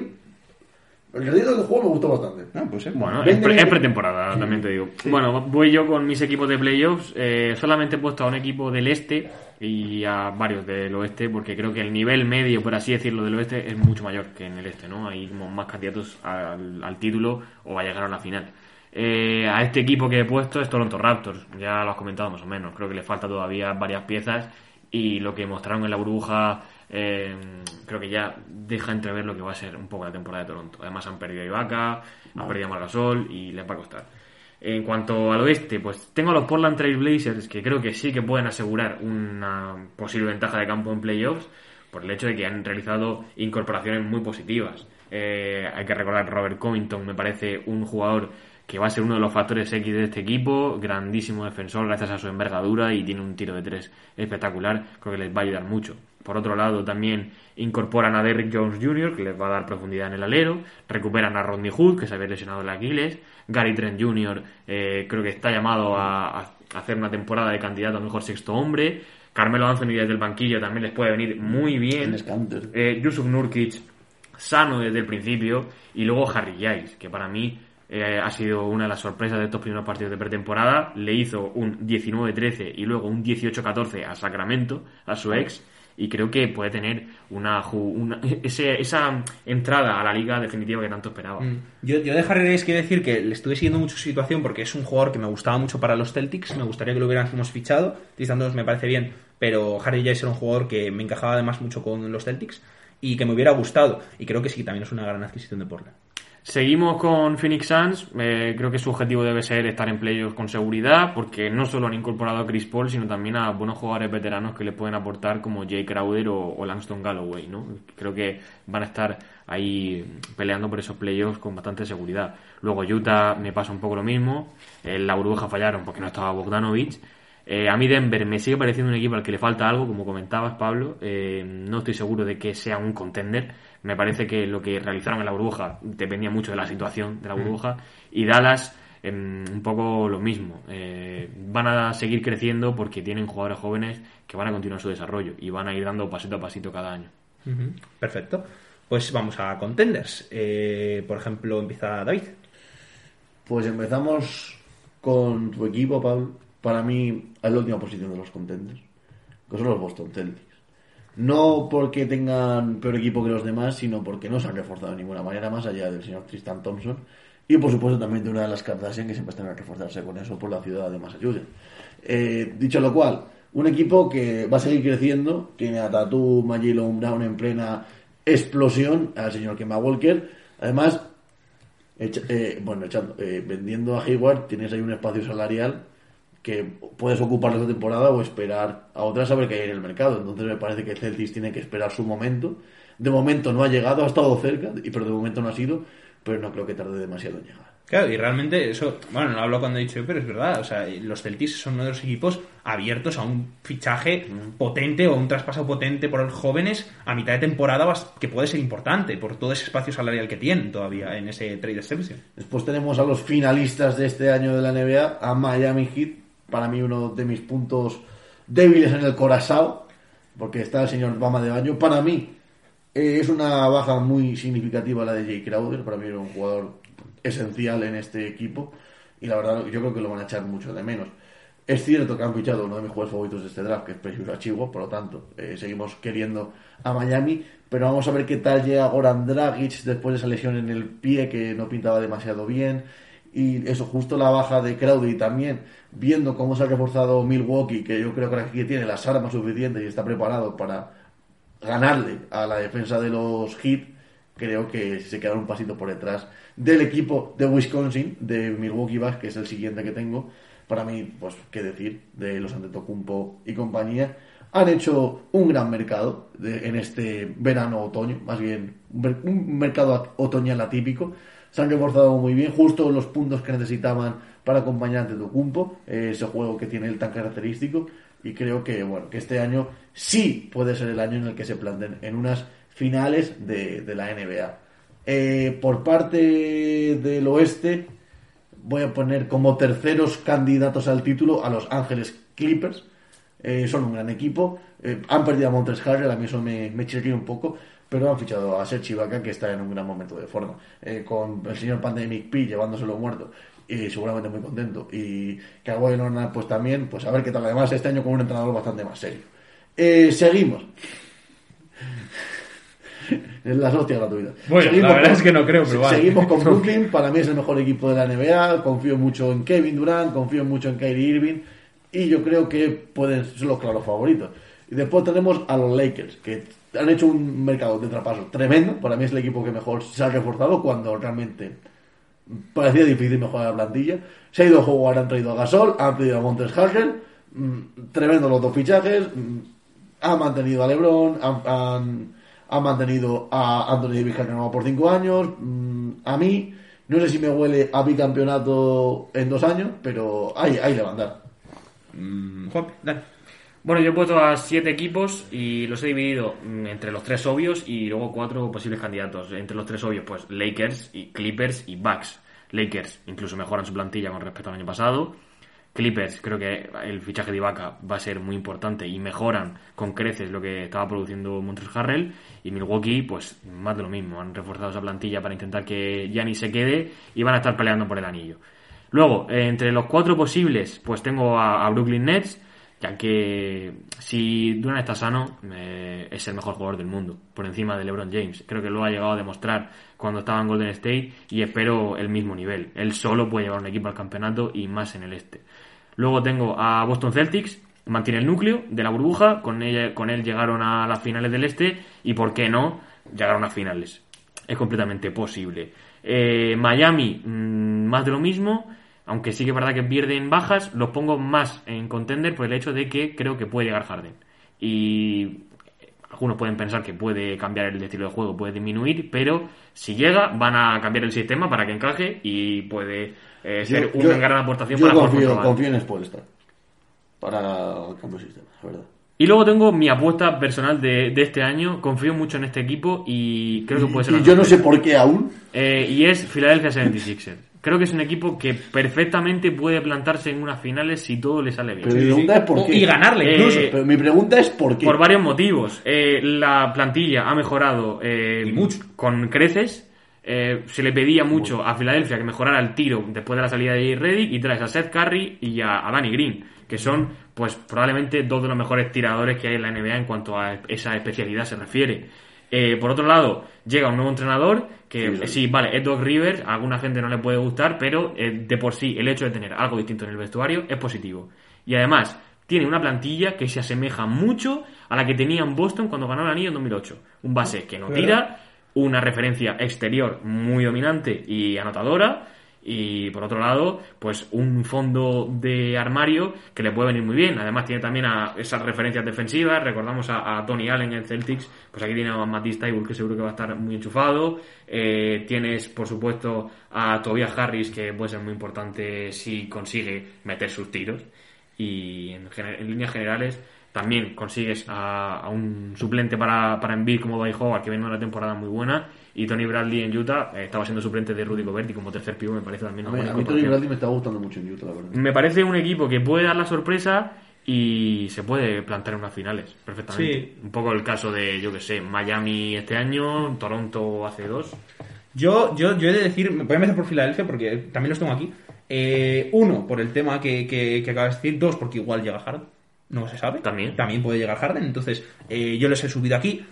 El rendimiento del juego me gustó bastante. Ah, pues sí. Bueno, pre- es pretemporada, también te digo. Bueno, voy yo con mis equipos de playoffs. Eh, solamente he puesto a un equipo del este y a varios del oeste, porque creo que el nivel medio, por así decirlo, del oeste es mucho mayor que en el este, ¿no? Hay como más candidatos al, al título o a llegar a la final. Eh, a este equipo que he puesto es Toronto Raptors, ya lo has comentado más o menos. Creo que le falta todavía varias piezas y lo que mostraron en la burbuja eh, creo que ya deja entrever lo que va a ser un poco la temporada de Toronto. Además han perdido a Ibaka, han perdido a Margasol y les va a costar. En cuanto al oeste, pues tengo a los Portland Trail Blazers que creo que sí que pueden asegurar una posible ventaja de campo en playoffs por el hecho de que han realizado incorporaciones muy positivas. Eh, hay que recordar que Robert Covington me parece un jugador que va a ser uno de los factores X de este equipo, grandísimo defensor gracias a su envergadura y tiene un tiro de tres espectacular, creo que les va a ayudar mucho. Por otro lado, también incorporan a Derrick Jones Jr., que les va a dar profundidad en el alero, recuperan a Rodney Hood, que se había lesionado el Aquiles, Gary Trent Jr., eh, creo que está llamado a, a hacer una temporada de candidato a mejor sexto hombre, Carmelo Anthony desde el banquillo también les puede venir muy bien, eh, Yusuf Nurkic sano desde el principio y luego Harry Giles que para mí eh, ha sido una de las sorpresas de estos primeros partidos de pretemporada le hizo un 19-13 y luego un 18-14 a Sacramento a su ex y creo que puede tener una, ese- esa entrada a la liga definitiva que tanto esperaba Yo, yo de Harry Giles quiero decir que le estuve siguiendo mucho su situación porque es un jugador que me gustaba mucho para los Celtics. Me gustaría que lo hubiéramos fichado. Tristan me parece bien, pero Harry Giles era un jugador que me encajaba además mucho con los Celtics y que me hubiera gustado. Y creo que sí, también es una gran adquisición de Portland. Seguimos con Phoenix Suns. Eh, creo que su objetivo debe ser estar en playoffs con seguridad, porque no solo han incorporado a Chris Paul, sino también a buenos jugadores veteranos que le pueden aportar como Jay Crowder o, Langston Galloway. ¿no? Creo que van a estar ahí peleando por esos playoffs con bastante seguridad. Luego Utah me pasa un poco lo mismo. En la burbuja fallaron porque no estaba Bogdanovich. Eh, a mí Denver me sigue pareciendo un equipo al que le falta algo, como comentabas, Pablo. Eh, no estoy seguro de que sea un contender. Me parece que lo que realizaron en la burbuja dependía mucho de la situación de la burbuja. Y Dallas, em, un poco lo mismo. Eh, van a seguir creciendo porque tienen jugadores jóvenes que van a continuar su desarrollo y van a ir dando pasito a pasito cada año. Perfecto. Pues vamos a contenders. Eh, por ejemplo, empieza David. Pues empezamos con tu equipo, Pablo. Para mí es la última posición de los contenders, que son los Boston Celtics. No porque tengan peor equipo que los demás, sino porque no se han reforzado de ninguna manera más allá del señor Tristan Thompson. Y por supuesto también de una de las Kardashian que siempre están que reforzarse con eso por la ciudad de Massachusetts. Eh, dicho lo cual, un equipo que va a seguir creciendo, tiene a Tatum, a Jalen Brown en plena explosión, al señor Kemba Walker. Además, Echa- eh, bueno, echando, eh, vendiendo a Hayward tienes ahí un espacio salarial que puedes ocupar esta temporada o esperar a otra a ver qué hay en el mercado. Entonces me parece que Celtics tiene que esperar su momento. De momento no ha llegado, ha estado cerca, y- pero de momento no ha sido, pero no creo que tarde demasiado en llegar. Claro, y realmente eso, bueno, no hablo cuando he dicho yo, pero es verdad. O sea, los Celtics son uno de los equipos abiertos a un fichaje potente o un traspaso potente por los jóvenes a mitad de temporada que puede ser importante por todo ese espacio salarial que tienen todavía en ese trade exception. Después tenemos a los finalistas de este año de la NBA, a Miami Heat, para mí uno de mis puntos débiles en el Corazao, porque está el señor Bama de Baño. Para mí eh, es una baja muy significativa la de Jay Crowder, para mí era un jugador esencial en este equipo y la verdad yo creo que lo van a echar mucho de menos. Es cierto que han fichado uno de mis jugadores favoritos de este draft, que es Precious Achiuwa, por lo tanto, eh, seguimos queriendo a Miami, pero vamos a ver qué tal llega Goran Dragic después de esa lesión en el pie que no pintaba demasiado bien. Y eso, justo la baja de Crowder y también viendo cómo se ha reforzado Milwaukee, que yo creo que aquí tiene las armas suficientes y está preparado para ganarle a la defensa de los Heat, creo que se quedaron un pasito por detrás del equipo de Wisconsin, de Milwaukee Bucks, que es el siguiente que tengo. Para mí, pues, qué decir, de los Antetokounmpo y compañía. Han hecho un gran mercado en este verano-otoño, más bien un, mer- un mercado otoñal atípico. Se han reforzado muy bien, justo los puntos que necesitaban para acompañar a Antetokounmpo, eh, ese juego que tiene él tan característico. Y creo que, bueno, que este año sí puede ser el año en el que se planten en unas finales de, de la NBA. Eh, por parte del oeste, voy a poner como terceros candidatos al título a los Ángeles Clippers. Eh, son un gran equipo. Eh, han perdido a Montres Harrell, a mí eso me, me chirría un poco. pero han fichado a Serge Ibaka, que está en un gran momento de forma. Eh, con el señor Pandemic P llevándoselo muerto y seguramente muy contento. Y Kawhi Leonard, pues también, pues a ver qué tal. Además, este año con un entrenador bastante más serio. Eh, seguimos. Es la hostia gratuita. Bueno, Seguimos la verdad con- es que no creo, pero vale. Seguimos con Brooklyn, para mí es el mejor equipo de la NBA. Confío mucho en Kevin Durant, confío mucho en Kyrie Irving. Y yo creo que pueden ser los claros favoritos. Y después tenemos a los Lakers, que han hecho un mercado de trapaso tremendo. Para mí es el equipo que mejor se ha reforzado cuando realmente parecía difícil mejorar la plantilla. Se ha ido a jugar, han traído a Gasol, han traído a Montes Harrell. mm, tremendo los dos fichajes. mm, han mantenido a LeBron, han, han, han mantenido a Anthony Davis que ha por cinco años. mm, a mí, no sé si me huele a bicampeonato en dos años, pero ahí, ahí le van a dar. Mm, Juan, dale. Bueno, yo he puesto a siete equipos y los he dividido mm, entre los tres obvios y luego cuatro posibles candidatos. Entre los tres obvios, pues Lakers, y Clippers y Bucks. Lakers incluso mejoran su plantilla con respecto al año pasado. Clippers, creo que el fichaje de Ibaka va a ser muy importante y mejoran con creces lo que estaba produciendo Montres Harrell. Y Milwaukee, pues más de lo mismo. Han reforzado esa plantilla para intentar que Giannis se quede y van a estar peleando por el anillo. Luego, eh, entre los cuatro posibles, pues tengo a Brooklyn Nets, ya que si Durant está sano, eh, es el mejor jugador del mundo, por encima de LeBron James. Creo que lo ha llegado a demostrar cuando estaba en Golden State y espero el mismo nivel. Él solo puede llevar un equipo al campeonato y más en el este. Luego tengo a Boston Celtics, mantiene el núcleo de la burbuja, con, ella- con él llegaron a las finales del este y, ¿por qué no?, llegaron a finales. Es completamente posible. Eh, Miami, mm, más de lo mismo, aunque sí que es verdad que pierden bajas, los pongo más en contender por el hecho de que creo que puede llegar Harden. Y algunos pueden pensar que puede cambiar el estilo de juego, puede disminuir, pero si llega, van a cambiar el sistema para que encaje y puede eh, ser Yo- una yo- gran aportación yo para confío, confío en Spoelstar para el cambio de sistema, la verdad. Y luego tengo mi apuesta personal de, de este año. Confío mucho en este equipo y creo que puede ser. Y una yo no sé por qué aún. Eh, y es Philadelphia 76ers. Creo que es un equipo que perfectamente puede plantarse en unas finales si todo le sale bien. Pero mi pregunta es por qué. Y ganarle incluso. Eh, Pero mi pregunta es por qué. Por varios motivos. Eh, la plantilla ha mejorado eh, Y mucho. con creces. Eh, se le pedía mucho a Filadelfia que mejorara el tiro después de la salida de Jay Reddick y traes a Seth Curry y a, a Danny Green, que son pues probablemente dos de los mejores tiradores que hay en la NBA en cuanto a esa especialidad se refiere. Eh, por otro lado, llega un nuevo entrenador que Sí, vale, es Doc Rivers, a alguna gente no le puede gustar, pero eh, de por sí el hecho de tener algo distinto en el vestuario es positivo. Y además, tiene una plantilla que se asemeja mucho a la que tenía en Boston cuando ganó el anillo en 2008. Un base que no tira, una referencia exterior muy dominante y anotadora, y por otro lado, pues un fondo de armario que le puede venir muy bien. Además tiene también a esas referencias defensivas. Recordamos a, Tony Allen en Celtics, pues aquí tiene a Matisse Tybul que seguro que va a estar muy enchufado. Eh, tienes, por supuesto, a Tobias Harris que puede ser muy importante si consigue meter sus tiros. Y en líneas generales también consigues a, a un suplente para, para Embiid como Dwight Howard que viene una temporada muy buena y Tony Bradley en Utah eh, estaba siendo suplente de Rudy Gobert y como tercer pivo me parece también A una mí, buena a mí Tony. Bradley me está gustando mucho en Utah, la verdad. Me parece un equipo que puede dar la sorpresa y se puede plantar en unas finales perfectamente. Sí. Un poco el caso de, yo que sé, Miami este año, Toronto hace dos. Yo, yo, yo he de decir, voy a empezar por Filadelfia porque también los tengo aquí. Eh, uno, por el tema que, que, que acabas de decir. Dos, porque igual llega Harden. No se sabe. También. También puede llegar Harden. Entonces, eh, yo los he subido aquí.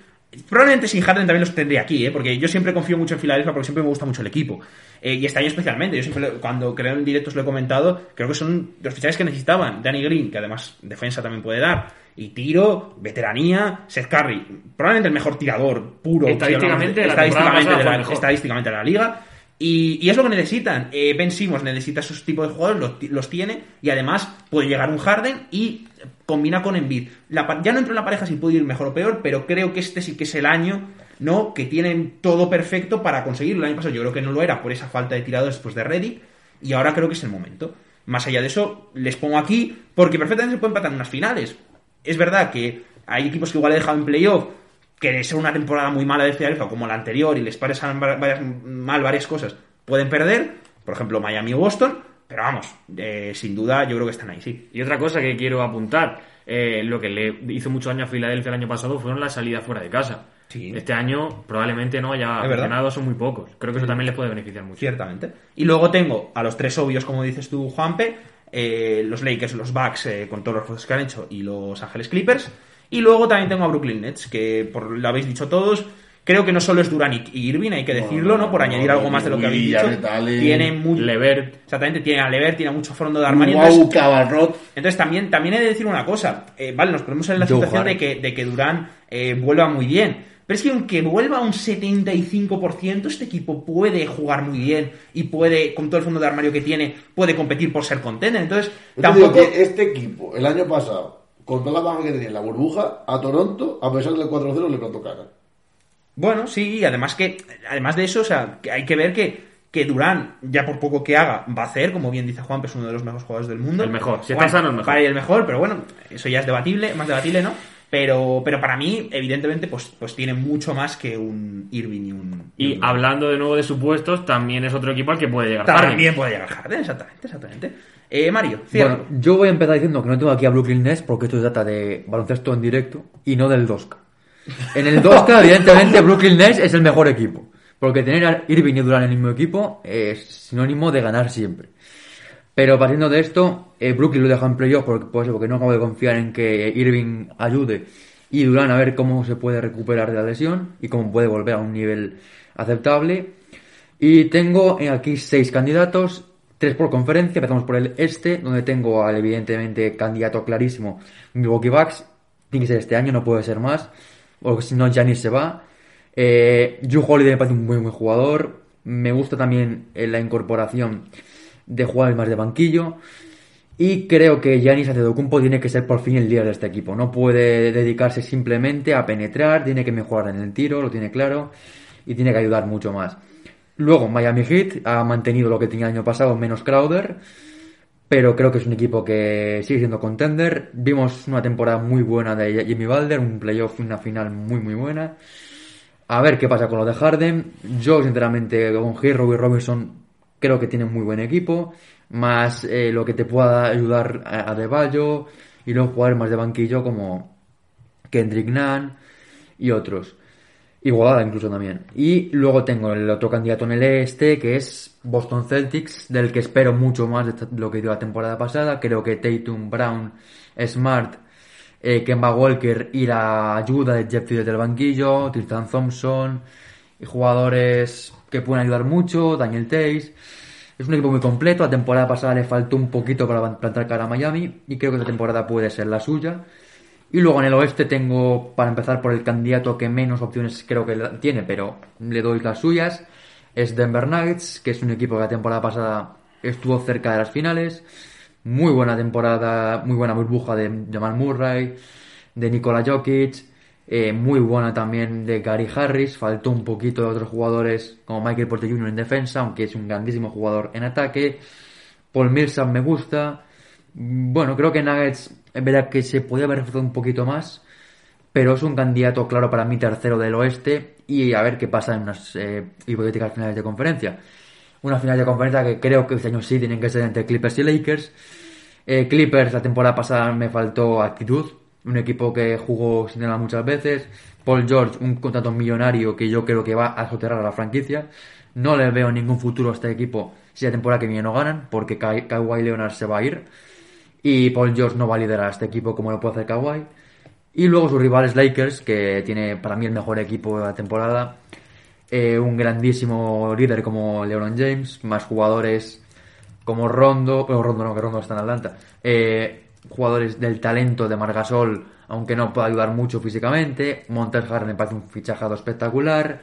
Probablemente sin Harden también los tendré aquí, ¿eh? porque yo siempre confío mucho en Filadelfia porque siempre me gusta mucho el equipo. Eh, y este año especialmente, yo siempre, cuando creo en directos lo he comentado, creo que son los fichajes que necesitaban. Danny Green, que además defensa también puede dar, y tiro, veteranía, Seth Curry, probablemente el mejor tirador puro. Estadísticamente, estadísticamente, de la, el mejor. estadísticamente de la liga. Y, y es lo que necesitan. Eh, ben Simmons necesita esos tipos de jugadores, los, los tiene, y además puede llegar un Harden y combina con Embiid. La ya no entro en la pareja si puede ir mejor o peor, pero creo que este sí que es el año no que tienen todo perfecto para conseguirlo. El año pasado yo creo que no lo era por esa falta de tiradores después de Reddick, y ahora creo que es el momento. Más allá de eso, les pongo aquí porque perfectamente se pueden empatar en unas finales. Es verdad que hay equipos que igual he dejado en playoff que de ser una temporada muy mala de Filadelfia como la anterior y les parecen mal varias cosas, pueden perder, por ejemplo Miami o Boston, pero vamos, eh, sin duda yo creo que están ahí, sí. Y otra cosa que quiero apuntar, eh, lo que le hizo mucho daño a Filadelfia el año pasado fueron las salidas fuera de casa. Sí. Este año probablemente no haya aficionados, son muy pocos. Creo que eso también les puede beneficiar mucho. Ciertamente. Y luego tengo a los tres obvios, como dices tú, Juanpe, eh, los Lakers, los Bucks, eh, con todos los esfuerzos que han hecho, y los Ángeles Clippers. Y luego también tengo a Brooklyn Nets, que por lo habéis dicho todos, creo que no solo es Durant y Irving, hay que decirlo, ¿no? Por no, añadir no, algo más de lo que habéis dicho. Tiene muy... Levert, Exactamente, tiene a Lever, tiene mucho fondo de armario. entonces- Wow, Cabarrot. entonces también, también he de decir una cosa. Eh, vale, nos ponemos en la situación de que, de que Durán eh, vuelva muy bien. Pero es que aunque vuelva a un 75%, este equipo puede jugar muy bien y puede, con todo el fondo de armario que tiene, puede competir por ser contender. Entonces, Yo digo tampoco... que este equipo, el año pasado, con toda la baja que tenía en la burbuja, a Toronto, a pesar del 4-0, le plantó cara. Bueno, sí, y además que, además de eso, o sea, que hay que ver que, que Durán, ya por poco que haga, va a hacer, como bien dice Juan, que es uno de los mejores jugadores del mundo. El mejor, si está Bueno, sano, el mejor. Para el mejor, pero bueno, eso ya es debatible, más debatible, ¿no? Pero, pero para mí, evidentemente, pues, pues tiene mucho más que un Irving y un. Y un- hablando de nuevo de supuestos, también es otro equipo al que puede llegar Harden. También puede llegar Harden, exactamente, exactamente. Eh, Mario, cierto. Bueno, yo voy a empezar diciendo que no tengo aquí a Brooklyn Nets porque esto se trata de baloncesto en directo y no del 2K. En el 2K, evidentemente, Brooklyn Nets es el mejor equipo. Porque tener a Irving y Durant en el mismo equipo es sinónimo de ganar siempre. Pero partiendo de esto, eh, Brooklyn lo deja en playoff porque, pues, porque no acabo de confiar en que Irving ayude y Durant a ver cómo se puede recuperar de la lesión y cómo puede volver a un nivel aceptable. Y tengo eh, aquí seis candidatos, tres por conferencia. Empezamos por el este, donde tengo al evidentemente candidato clarísimo Milwaukee Bucks. Tiene que ser este año, no puede ser más. O si no, Giannis se va. Eh, Drew Holiday me parece un muy buen jugador. Me gusta también eh, la incorporación de jugadores más de banquillo. Y creo que Giannis Antetokounmpo tiene que ser por fin el líder de este equipo. No puede dedicarse simplemente a penetrar, tiene que mejorar en el tiro, lo tiene claro, y tiene que ayudar mucho más. Luego, Miami Heat ha mantenido lo que tenía el año pasado, menos Crowder, pero creo que es un equipo que sigue siendo contender. Vimos una temporada muy buena de Jimmy Balder, un playoff, una final muy muy buena. A ver qué pasa con lo de Harden. Yo, sinceramente, con Hero y Robinson creo que tienen muy buen equipo. Más eh, lo que te pueda ayudar a, a y luego jugar más de banquillo como Kendrick Nunn y otros. Igualada incluso también. Y luego tengo el otro candidato en el este, que es Boston Celtics, del que espero mucho más de lo que dio la temporada pasada. Creo que Tatum, Brown, Smart, eh, Kemba Walker y la ayuda de Jeff Field del banquillo, Tristan Thompson, y jugadores que pueden ayudar mucho, Daniel Tays. Es un equipo muy completo. La temporada pasada le faltó un poquito para plantar cara a Miami y creo que esta temporada puede ser la suya. Y luego en el oeste tengo, para empezar por el candidato que menos opciones creo que tiene, pero le doy las suyas, es Denver Nuggets, que es un equipo que la temporada pasada estuvo cerca de las finales. Muy buena temporada, muy buena burbuja de Jamal Murray, de Nikola Jokic, eh, muy buena también de Gary Harris. Faltó un poquito de otros jugadores como Michael Porter Jr. en defensa, aunque es un grandísimo jugador en ataque. Paul Millsap me gusta. Bueno, creo que Nuggets es verdad que se podía haber reforzado un poquito más, pero es un candidato claro para mí tercero del oeste y a ver qué pasa en unas eh, hipotéticas finales de conferencia. Una final de conferencia que creo que este año sí tienen que ser entre Clippers y Lakers. Eh, Clippers la temporada pasada me faltó actitud, un equipo que jugó sin nada muchas veces. Paul George, un contrato millonario que yo creo que va a soterrar a la franquicia. No le veo ningún futuro a este equipo si la temporada que viene no ganan, porque Ka- Kawhi Leonard se va a ir y Paul George no va a liderar a este equipo como lo puede hacer Kawhi. Y luego sus rivales Lakers, que tiene para mí el mejor equipo de la temporada. Eh, un grandísimo líder como LeBron James, más jugadores como Rondo, pero Rondo no, que Rondo está en Atlanta. Eh, jugadores del talento de Margasol, aunque no pueda ayudar mucho físicamente. Montes Harden me parece un fichajado espectacular.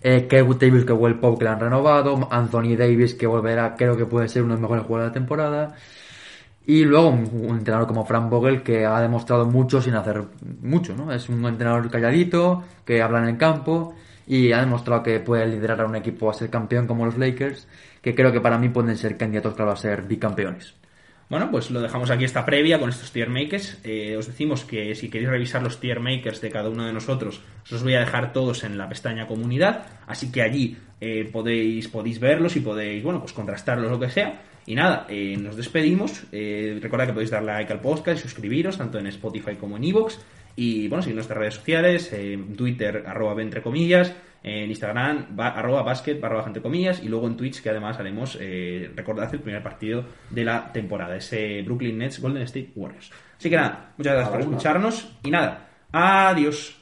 Eh, Kevin Davis, que Will Pope que le han renovado. Anthony Davis, que volverá, creo que puede ser uno de los mejores jugadores de la temporada. Y luego un, entrenador como Frank Vogel que ha demostrado mucho sin hacer mucho, ¿no? Es un entrenador calladito, que habla en el campo y ha demostrado que puede liderar a un equipo a ser campeón como los Lakers, que creo que para mí pueden ser candidatos, claro, a ser bicampeones. Bueno, pues lo dejamos aquí esta previa con estos tier makers. Eh, os decimos que si queréis revisar los tier makers de cada uno de nosotros, os los voy a dejar todos en la pestaña comunidad, así que allí eh, podéis, podéis verlos y podéis, bueno, pues contrastarlos lo que sea. Y nada, eh, nos despedimos. Eh, recordad que podéis dar like al podcast y suscribiros, tanto en Spotify como en Evox. Y bueno, seguir nuestras redes sociales, en Twitter, arroba entre comillas, en Instagram, ba- arroba basket, barra entre comillas, y luego en Twitch, que además haremos, eh, recordad, el primer partido de la temporada, ese Brooklyn Nets Golden State Warriors. Así que nada, muchas gracias por escucharnos y nada, adiós.